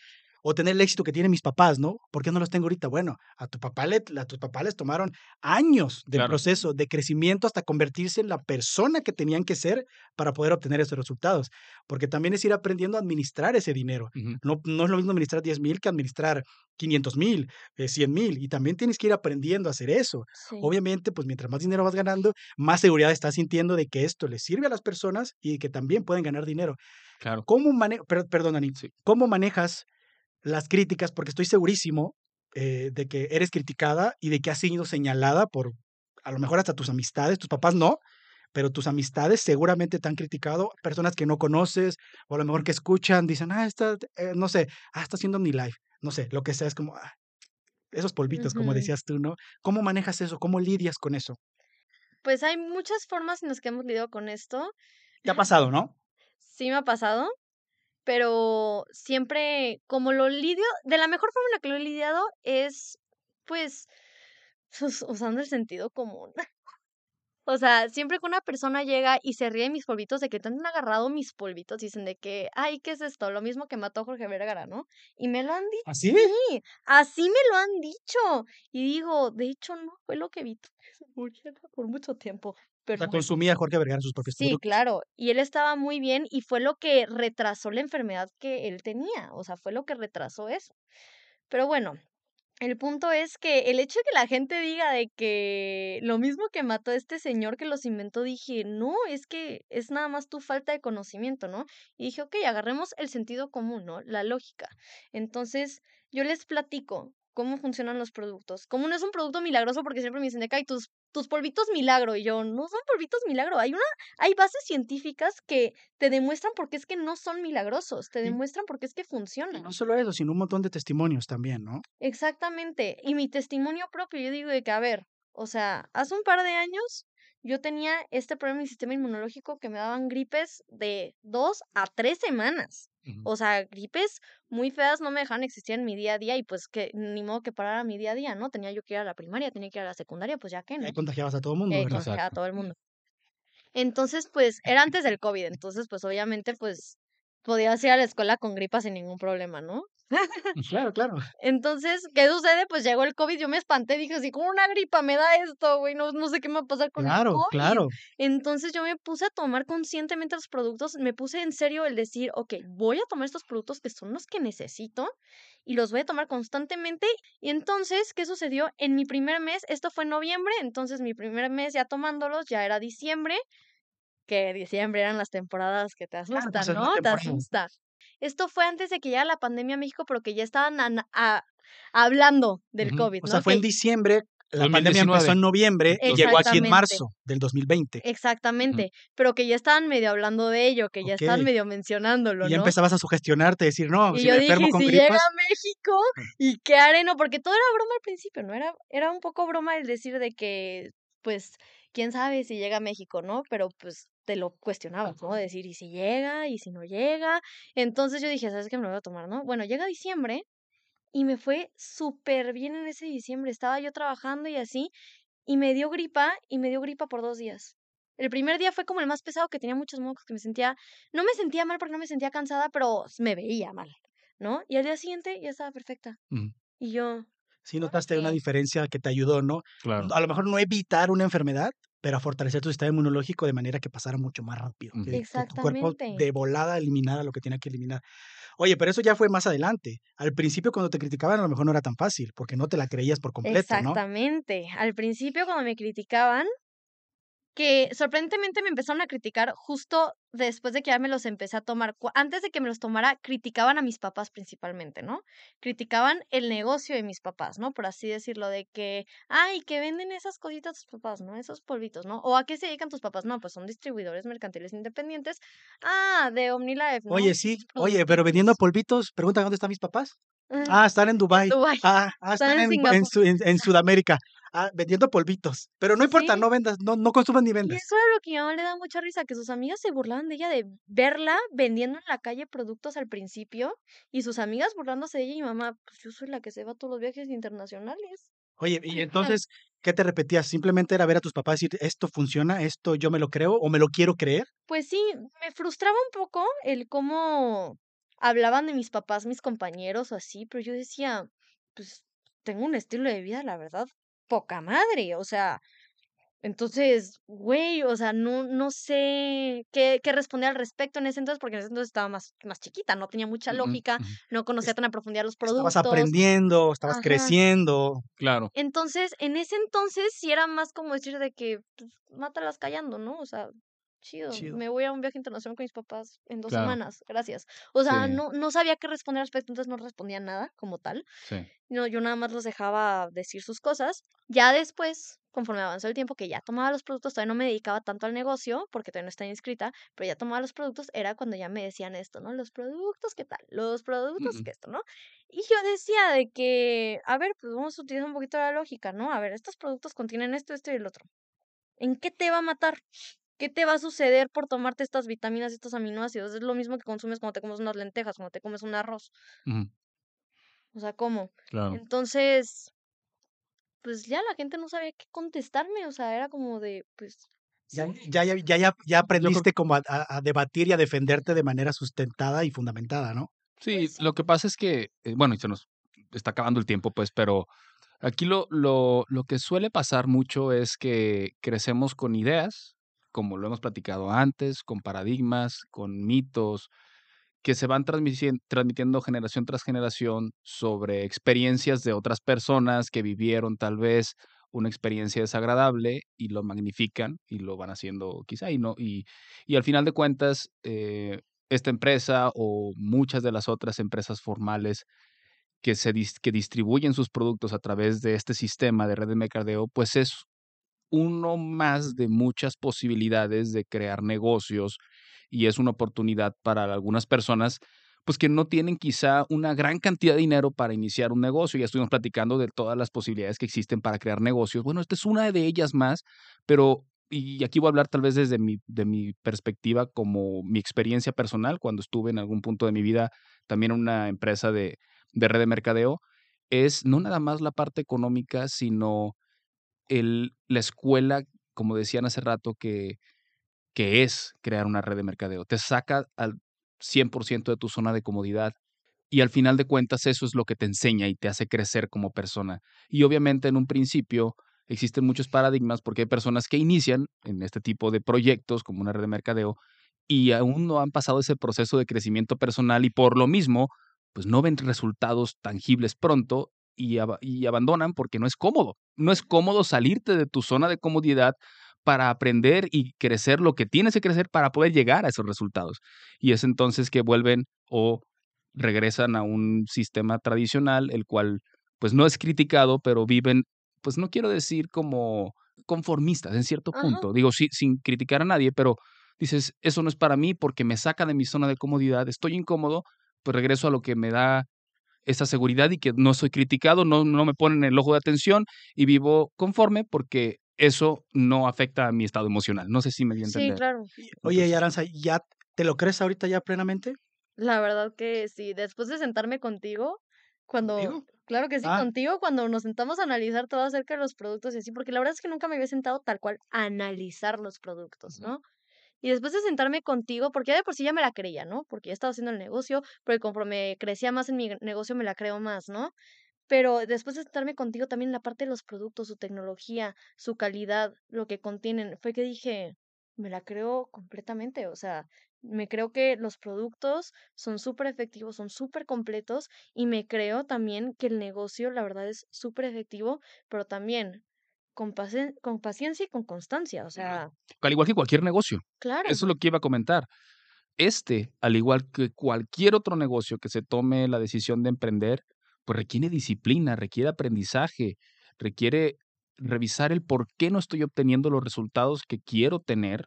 o tener el éxito que tienen mis papás, ¿no? ¿Por qué no los tengo ahorita? Bueno, a tu papá le, a tus papás les tomaron años de Claro. proceso, de crecimiento hasta convertirse en la persona que tenían que ser para poder obtener esos resultados. Porque también es ir aprendiendo a administrar ese dinero. No, no es lo mismo administrar 10 mil que administrar 500 mil, 100 mil. Y también tienes que ir aprendiendo a hacer eso. sí. Obviamente, pues mientras más dinero vas ganando, más seguridad estás sintiendo de que esto le sirve a las personas y que también pueden ganar dinero. Claro. ¿Cómo manejas, perdón, Ani, Sí. cómo manejas las críticas? Porque estoy segurísimo eh, de que eres criticada y de que has sido señalada por, a lo mejor hasta tus amistades, tus papás no, pero tus amistades seguramente te han criticado, personas que no conoces, o a lo mejor que escuchan, dicen, ah, está, eh, no sé, ah, está haciendo mi live, no sé, lo que sea, es como, ah, esos polvitos, como decías tú, ¿no? ¿Cómo manejas eso? ¿Cómo lidias con eso? Pues hay muchas formas en las que hemos lidiado con esto. ¿Te ha pasado, no? Sí me ha pasado, pero siempre como lo lidio, de la mejor forma en la que lo he lidiado es, pues, us- usando el sentido común. O sea, siempre que una persona llega y se ríe de mis polvitos, de que te han agarrado mis polvitos, dicen de que, ay, ¿qué es esto? Lo mismo que mató a Jorge Vergara, ¿no? Y me lo han dicho, ¿Así? sí, así me lo han dicho. Y digo, de hecho, no fue lo que vi por mucho tiempo. O Pero sea, consumía Jorge Vergara sus propios Sí, productos. claro. Y él estaba muy bien y fue lo que retrasó la enfermedad que él tenía. O sea, fue lo que retrasó eso. Pero bueno, el punto es que el hecho de que la gente diga de que lo mismo que mató a este señor que los inventó, dije, no, es que es nada más tu falta de conocimiento, ¿no? Y dije, ok, agarremos el sentido común, ¿no? La lógica. Entonces, yo les platico cómo funcionan los productos. Como no es un producto milagroso, porque siempre me dicen de "Ay, tus, tus polvitos milagro. Y yo, no son polvitos milagro. Hay una, hay bases científicas que te demuestran por qué es que no son milagrosos, te demuestran por qué es que Y funcionan. no solo eso, sino un montón de testimonios también, ¿no? Exactamente. Y mi testimonio propio, yo digo de que, a ver, o sea, hace un par de años yo tenía este problema en mi sistema inmunológico que me daban gripes de dos a tres semanas. O sea, gripes muy feas no me dejaban existir en mi día a día y pues que ni modo que parara mi día a día, ¿no? Tenía yo que ir a la primaria, tenía que ir a la secundaria, pues ya que, Y ¿no? ahí contagiabas a todo el mundo, Eh, contagiaba a todo el mundo. Entonces, pues, era antes del COVID, entonces, pues, obviamente, pues, podías ir a la escuela con gripa sin ningún problema, ¿no? Claro, claro. Entonces, ¿qué sucede? Pues llegó el COVID, yo me espanté, dije así, como una gripa me da esto, güey, no, no sé qué me va a pasar con el Claro, COVID. claro. Entonces yo me puse a tomar conscientemente los productos, me puse en serio el decir, ok, voy a tomar estos productos que son los que necesito y los voy a tomar constantemente. Y entonces, ¿qué sucedió? En mi primer mes, esto fue en noviembre, entonces mi primer mes ya tomándolos ya era diciembre, que diciembre eran las temporadas que te Claro, asustan, pues ¿no? Te temporada. Esto fue antes de que llegara la pandemia a México, pero que ya estaban a- hablando del. COVID, O ¿no? sea, fue en diciembre, la pandemia 2019. empezó en noviembre y llegó aquí en marzo del 2020. Exactamente, pero que ya estaban medio hablando de ello, que ya estaban medio mencionándolo, Y ya ¿no? empezabas a sugestionarte, decir, no, Y si yo me dije, enfermo "¿Y con si gripas. llega a México, ¿y qué haré? No, porque todo era broma al principio, ¿no? Era, era un poco broma el decir de que, pues, quién sabe si llega a México, ¿no? Pero pues te lo cuestionabas, ¿no? Decir, ¿y si llega? ¿Y si no llega? Entonces yo dije, ¿sabes qué me lo voy a tomar, no? Bueno, llega diciembre y me fue súper bien en ese diciembre. Estaba yo trabajando y así, y me dio gripa, y me dio gripa por dos días. El primer día fue como el más pesado, que tenía muchos mocos, que me sentía, no me sentía mal porque no me sentía cansada, pero me veía mal, ¿no? Y al día siguiente ya estaba perfecta. Ujú. Y yo, Sí notaste una Ok. diferencia que te ayudó, ¿no? Claro. A lo mejor no evitar una enfermedad, pero a fortalecer tu sistema inmunológico de manera que pasara mucho más rápido. Que, que tu cuerpo Exactamente. de volada eliminara lo que tenía que eliminar. Oye, pero eso ya fue más adelante. Al principio cuando te criticaban a lo mejor no era tan fácil, porque no te la creías por completo, ¿no? exactamente. Al principio cuando me criticaban, que sorprendentemente me empezaron a criticar justo después de que ya me los empecé a tomar. Antes de que me los tomara, criticaban a mis papás principalmente, ¿no? Criticaban el negocio de mis papás, ¿no? Por así decirlo, de que, ay, que venden esas cositas tus papás, ¿no? Esos polvitos, ¿no? O a qué se dedican tus papás, no, pues son distribuidores mercantiles independientes. Ah, de OmniLife, ¿no? Oye, sí, oye, pero vendiendo polvitos, pregunta dónde están mis papás. Ah, Ah, están en Dubái. Ah, ah, Están en- en Sudamérica. Ah, vendiendo polvitos. Pero no importa, Sí. no vendas, no, no consumas ni Y vendas. eso era lo que a mi mamá le da mucha risa, que sus amigas se burlaban de ella de verla vendiendo en la calle productos al principio y sus amigas burlándose de ella y mi mamá, pues yo soy la que se va a todos los viajes internacionales. Oye, y entonces, ¿qué te repetías? ¿Simplemente era ver a tus papás y decir, esto funciona, esto yo me lo creo o me lo quiero creer? Pues sí, me frustraba un poco el cómo hablaban de mis papás, mis compañeros o así, pero yo decía, pues tengo un estilo de vida, la verdad, poca madre, o sea, entonces, güey, o sea, no, no sé qué, qué responder al respecto en ese entonces, porque en ese entonces estaba más, más chiquita, no tenía mucha lógica, no conocía tan a profundidad los Estabas productos. aprendiendo, estabas Ajá. creciendo. Claro. Entonces, en ese entonces sí era más como decir de que, pues, mátalas callando, ¿no? O sea, chido, Chido. me voy a un viaje internacional con mis papás en dos Claro. semanas, gracias. O sea, Sí. no, no sabía qué responder al respecto, entonces no respondía nada como tal. Sí. No, yo nada más los dejaba decir sus cosas. Ya después, conforme avanzó el tiempo que ya tomaba los productos, todavía no me dedicaba tanto al negocio, porque todavía no estaba inscrita, pero ya tomaba los productos, era cuando ya me decían esto, ¿no? Los productos, ¿qué tal? Los productos, Ujú. ¿qué esto, no? Y yo decía de que, a ver, pues vamos a utilizar un poquito la lógica, ¿no? A ver, estos productos contienen esto, esto y el otro. ¿En qué te va a matar? ¿Qué te va a suceder por tomarte estas vitaminas, estos aminoácidos? Es lo mismo que consumes cuando te comes unas lentejas, cuando te comes un arroz. O sea, ¿cómo? Claro. Entonces, pues ya la gente no sabía qué contestarme, o sea, era como de, pues, Ya, sí, ya, ya, ya, ya, ya creo- aprendiste como a, a- a debatir y a defenderte de manera sustentada y fundamentada, ¿no? Sí, Pues sí. lo que pasa es que, eh, bueno, y se nos está acabando el tiempo, pues, pero aquí lo, lo, lo que suele pasar mucho es que crecemos con ideas, como lo hemos platicado antes, con paradigmas, con mitos, que se van transmitiendo generación tras generación sobre experiencias de otras personas que vivieron tal vez una experiencia desagradable y lo magnifican y lo van haciendo quizá y no y, y al final de cuentas eh, esta empresa o muchas de las otras empresas formales que se que distribuyen sus productos a través de este sistema de red de mercadeo pues es uno más de muchas posibilidades de crear negocios y es una oportunidad para algunas personas pues que no tienen quizá una gran cantidad de dinero para iniciar un negocio. Ya estuvimos platicando de todas las posibilidades que existen para crear negocios. Bueno, esta es una de ellas más, pero y aquí voy a hablar tal vez desde mi, de mi perspectiva como mi experiencia personal, cuando estuve en algún punto de mi vida también en una empresa de, de red de mercadeo, es no nada más la parte económica, sino la escuela, como decían hace rato, que, que es crear una red de mercadeo. Te saca al, 100% de tu zona de comodidad. Y al final de cuentas eso es lo que te enseña y te hace crecer como persona. Y obviamente en un principio existen muchos paradigmas porque hay personas que inician en este tipo de proyectos como una red de mercadeo y aún no han pasado ese proceso de crecimiento personal y por lo mismo pues no ven resultados tangibles pronto y, y abandonan porque no es cómodo. No es cómodo salirte de tu zona de comodidad para aprender y crecer lo que tienes que crecer para poder llegar a esos resultados. Y es entonces que vuelven o regresan a un sistema tradicional, el cual pues no es criticado, pero viven, pues no quiero decir como conformistas en cierto punto, digo, sí, sin criticar a nadie, pero dices, eso no es para mí porque me saca de mi zona de comodidad, estoy incómodo, pues regreso a lo que me da esa seguridad y que no soy criticado, no, no me ponen el ojo de atención y vivo conforme porque eso no afecta a mi estado emocional. No sé si me di a entender. Sí, claro. Oye, y Aranza, ¿ya te lo crees ahorita ya plenamente? La verdad que sí. Después de sentarme contigo, cuando, claro que sí, Ah. contigo, cuando nos sentamos a analizar todo acerca de los productos y así, porque la verdad es que nunca me había sentado tal cual a analizar los productos. ¿no? Y después de sentarme contigo, porque ya de por sí ya me la creía, ¿no? Porque ya estaba haciendo el negocio, pero conforme crecía más en mi negocio me la creo más, ¿no? Pero después de sentarme contigo también la parte de los productos, su tecnología, su calidad, lo que contienen, fue que dije, me la creo completamente, o sea, me creo que los productos son súper efectivos, son súper completos y me creo también que el negocio, la verdad, es súper efectivo, pero también con, pacien- con paciencia y con constancia, o sea, Al igual que cualquier negocio. claro. Eso es lo que iba a comentar. Este, al igual que cualquier otro negocio que se tome la decisión de emprender, pues requiere disciplina, requiere aprendizaje, requiere revisar el por qué no estoy obteniendo los resultados que quiero tener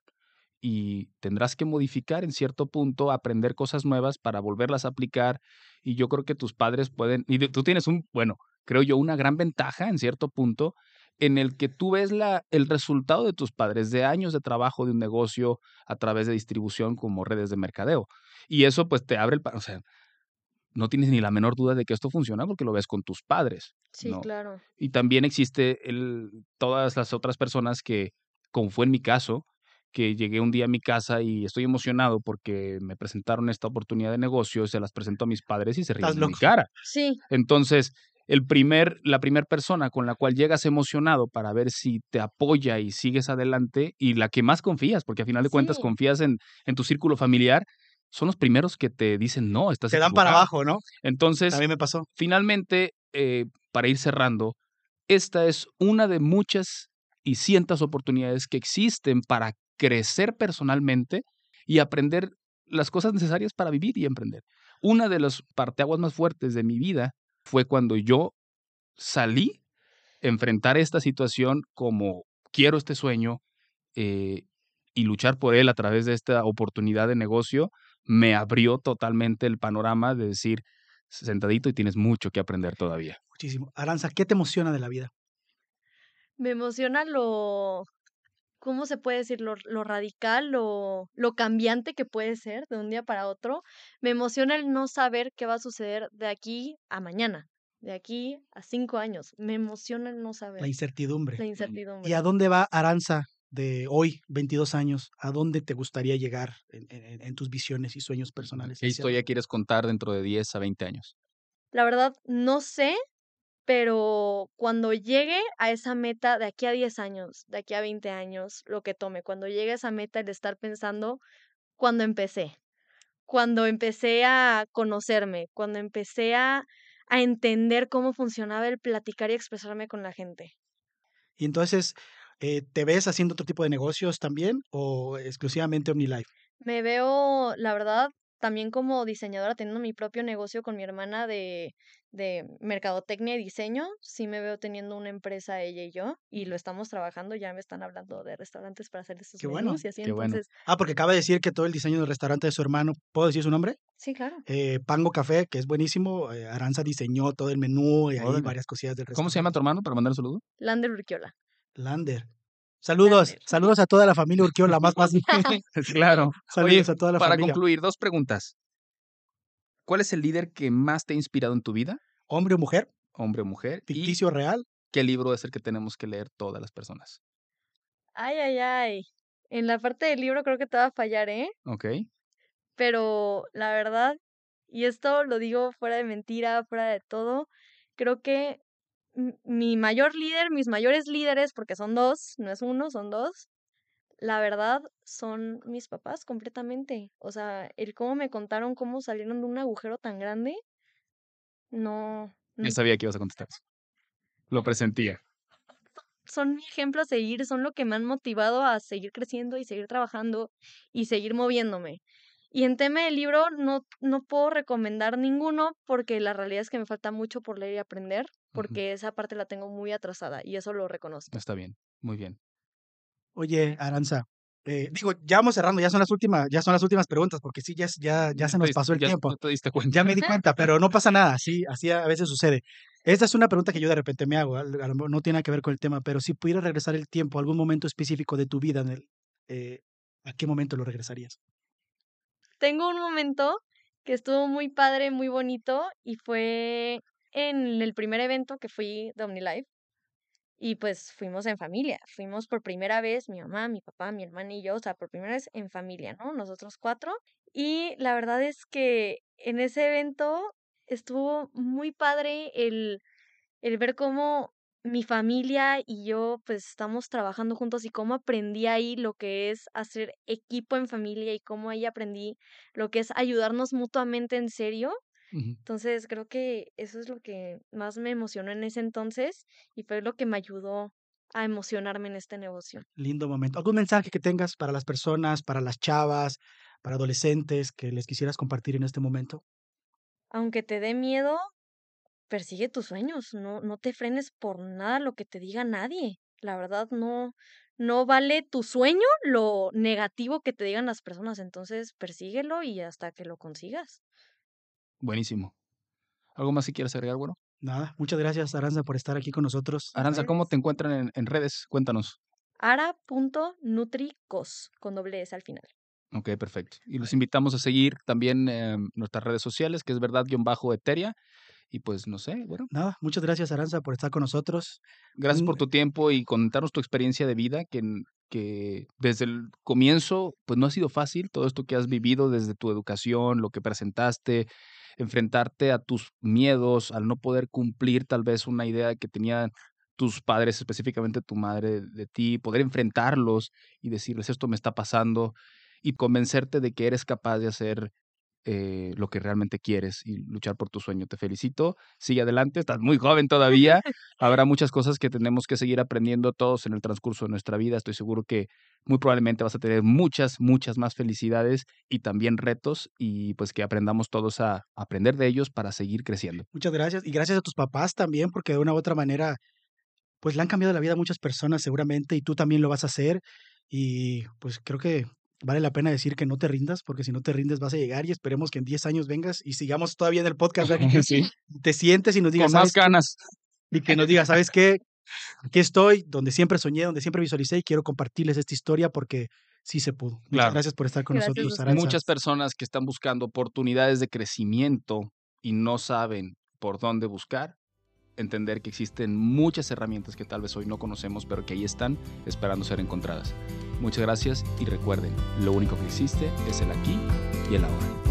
y tendrás que modificar en cierto punto, aprender cosas nuevas para volverlas a aplicar. Y yo creo que tus padres pueden, y tú tienes un, bueno, creo yo, una gran ventaja en cierto punto en el que tú ves la, el resultado de tus padres de años de trabajo de un negocio a través de distribución como redes de mercadeo. Y eso pues te abre el, o sea, no tienes ni la menor duda de que esto funciona porque lo ves con tus padres, Sí, ¿no? claro. Y también existe el, todas las otras personas que, como fue en mi caso, que llegué un día a mi casa y estoy emocionado porque me presentaron esta oportunidad de negocio, se las presento a mis padres y se ríen de mi cara. Sí, Entonces, el primer, la primera persona con la cual llegas emocionado para ver si te apoya y sigues adelante y la que más confías, porque a final de cuentas Sí. confías en, en tu círculo familiar, son los primeros que te dicen, no, estás Te dan para equivocado". abajo, ¿no? Entonces, También me pasó. finalmente, eh, para ir cerrando, esta es una de muchas y cientos oportunidades que existen para crecer personalmente y aprender las cosas necesarias para vivir y emprender. Una de las parteaguas más fuertes de mi vida fue cuando yo salí a enfrentar esta situación como quiero este sueño eh, y luchar por él a través de esta oportunidad de negocio, me abrió totalmente el panorama de decir, sentadito y tienes mucho que aprender todavía. Muchísimo. Aranza, ¿qué te emociona de la vida? me emociona lo, ¿cómo se puede decir? Lo, lo radical, lo, lo cambiante que puede ser de un día para otro. Me emociona el no saber qué va a suceder de aquí a mañana, de aquí a cinco años. Me emociona el no La saber incertidumbre. la ¿Y incertidumbre. a dónde va Aranza de hoy, 22 años? ¿A dónde te gustaría llegar en, en- en tus visiones y sueños personales? ¿Qué historia quieres contar dentro de 10 a 20 años? La verdad, no sé, pero cuando llegue a esa meta de aquí a 10 años, de aquí a 20 años, lo que tome, cuando llegue a esa meta, el estar pensando cuando empecé, cuando empecé a conocerme, cuando empecé a, a entender cómo funcionaba el platicar y expresarme con la gente. Y entonces, eh, ¿te ves haciendo otro tipo de negocios también o exclusivamente OmniLife? Me veo, la verdad, también como diseñadora, teniendo mi propio negocio con mi hermana de, de mercadotecnia y diseño. Sí me veo teniendo una empresa ella y yo, y lo estamos trabajando. Ya me están hablando de restaurantes para hacer esos Qué bueno, y así. qué bueno. Entonces, Ah, porque acaba de decir que todo el diseño del restaurante de su hermano, ¿puedo decir su nombre? sí, claro. Eh, Pango Café, que es buenísimo. eh, Aranza diseñó todo el menú y ahí Órale. varias cosillas del ¿Cómo se llama restaurante. tu hermano para mandar un saludo? Lander Urquiola. Lander. Saludos, Lander. saludos a toda la familia Urquiola, más fácil. claro. Saludos Oye, a toda la para familia. concluir, dos preguntas. ¿Cuál es el líder que más te ha inspirado en tu vida, Hombre o mujer, hombre o mujer? ¿Y ficticio o real. qué libro es el que tenemos que leer todas las personas? Ay, ay, ay. En la parte del libro creo que te va a fallar, ¿eh? ¿Ok? pero la verdad, y esto lo digo fuera de mentira, fuera de todo, creo que mi mayor líder, mis mayores líderes, porque son dos, no es uno, son dos, la verdad son mis papás completamente. O sea, el cómo me contaron cómo salieron de un agujero tan grande, no. Yo sabía que ibas a contestar Lo presentía. Son mi ejemplo a seguir, son lo que me han motivado a seguir creciendo y seguir trabajando y seguir moviéndome. Y en tema del libro no, no puedo recomendar ninguno porque la realidad es que me falta mucho por leer y aprender, porque esa parte la tengo muy atrasada y eso lo reconozco. Está bien, muy bien. Oye, Aranza, eh, digo, ya vamos cerrando, ya son las últimas, ya son las últimas preguntas, porque sí, ya, ya, ya se nos pasó el tiempo. Ya te diste cuenta. Ya me di cuenta, pero no pasa nada, sí, así a veces sucede. Esta es una pregunta que yo de repente me hago, no tiene que ver con el tema, pero si pudieras regresar el tiempo a algún momento específico de tu vida, en el, eh, ¿a qué momento lo regresarías? Tengo un momento que estuvo muy padre, muy bonito, y fue en el primer evento que fui de OmniLife. Y pues fuimos en familia, fuimos por primera vez mi mamá, mi papá, mi hermana y yo, o sea, por primera vez en familia, ¿no? Nosotros cuatro. Y la verdad es que en ese evento estuvo muy padre el, el ver cómo mi familia y yo pues estamos trabajando juntos y cómo aprendí ahí lo que es hacer equipo en familia y cómo ahí aprendí lo que es ayudarnos mutuamente en serio entonces, creo que eso es lo que más me emocionó en ese entonces y fue lo que me ayudó a emocionarme en este negocio. Lindo momento. ¿Algún mensaje que tengas para las personas, para las chavas, para adolescentes que les quisieras compartir en este momento? Aunque te dé miedo, persigue tus sueños, no, no te frenes por nada lo que te diga nadie. La verdad, no, no vale tu sueño lo negativo que te digan las personas, entonces persíguelo y hasta que lo consigas. Buenísimo. ¿Algo más si quieres agregar, bueno? Nada, muchas gracias Aranza por estar aquí con nosotros. Aranza, ¿cómo te encuentran en, redes? Cuéntanos. ara.nutricos, con doble S al final. Ok, perfecto. Y los invitamos a seguir también en nuestras redes sociales, que es verdad-eteria. Y pues no sé, bueno. Nada, muchas gracias Aranza por estar con nosotros. Gracias por tu tiempo y contarnos tu experiencia de vida, que, que desde el comienzo, pues no ha sido fácil, todo esto que has vivido desde tu educación, lo que presentaste, enfrentarte a tus miedos, al no poder cumplir tal vez una idea que tenían tus padres, específicamente tu madre de ti, poder enfrentarlos y decirles esto me está pasando y convencerte de que eres capaz de hacer eh, lo que realmente quieres y luchar por tu sueño. Te felicito, sigue adelante, estás muy joven todavía, habrá muchas cosas que tenemos que seguir aprendiendo todos en el transcurso de nuestra vida. Estoy seguro que muy probablemente vas a tener muchas, muchas más felicidades y también retos y pues que aprendamos todos a aprender de ellos para seguir creciendo. Muchas gracias y gracias a tus papás también porque de una u otra manera pues le han cambiado la vida a muchas personas seguramente y tú también lo vas a hacer y pues creo que vale la pena decir que no te rindas, porque si no te rindes vas a llegar y esperemos que en 10 años vengas y sigamos todavía en el podcast. Sí. Te sientes y nos digas. Con más ganas. Y que nos digas, ¿sabes qué? Aquí estoy, donde siempre soñé, donde siempre visualicé y quiero compartirles esta historia porque sí se pudo. Muchas gracias por estar con nosotros. Muchas personas que están buscando oportunidades de crecimiento y no saben por dónde buscar entender que existen muchas herramientas que tal vez hoy no conocemos, pero que ahí están esperando ser encontradas. Muchas gracias y recuerden, lo único que existe es el aquí y el ahora.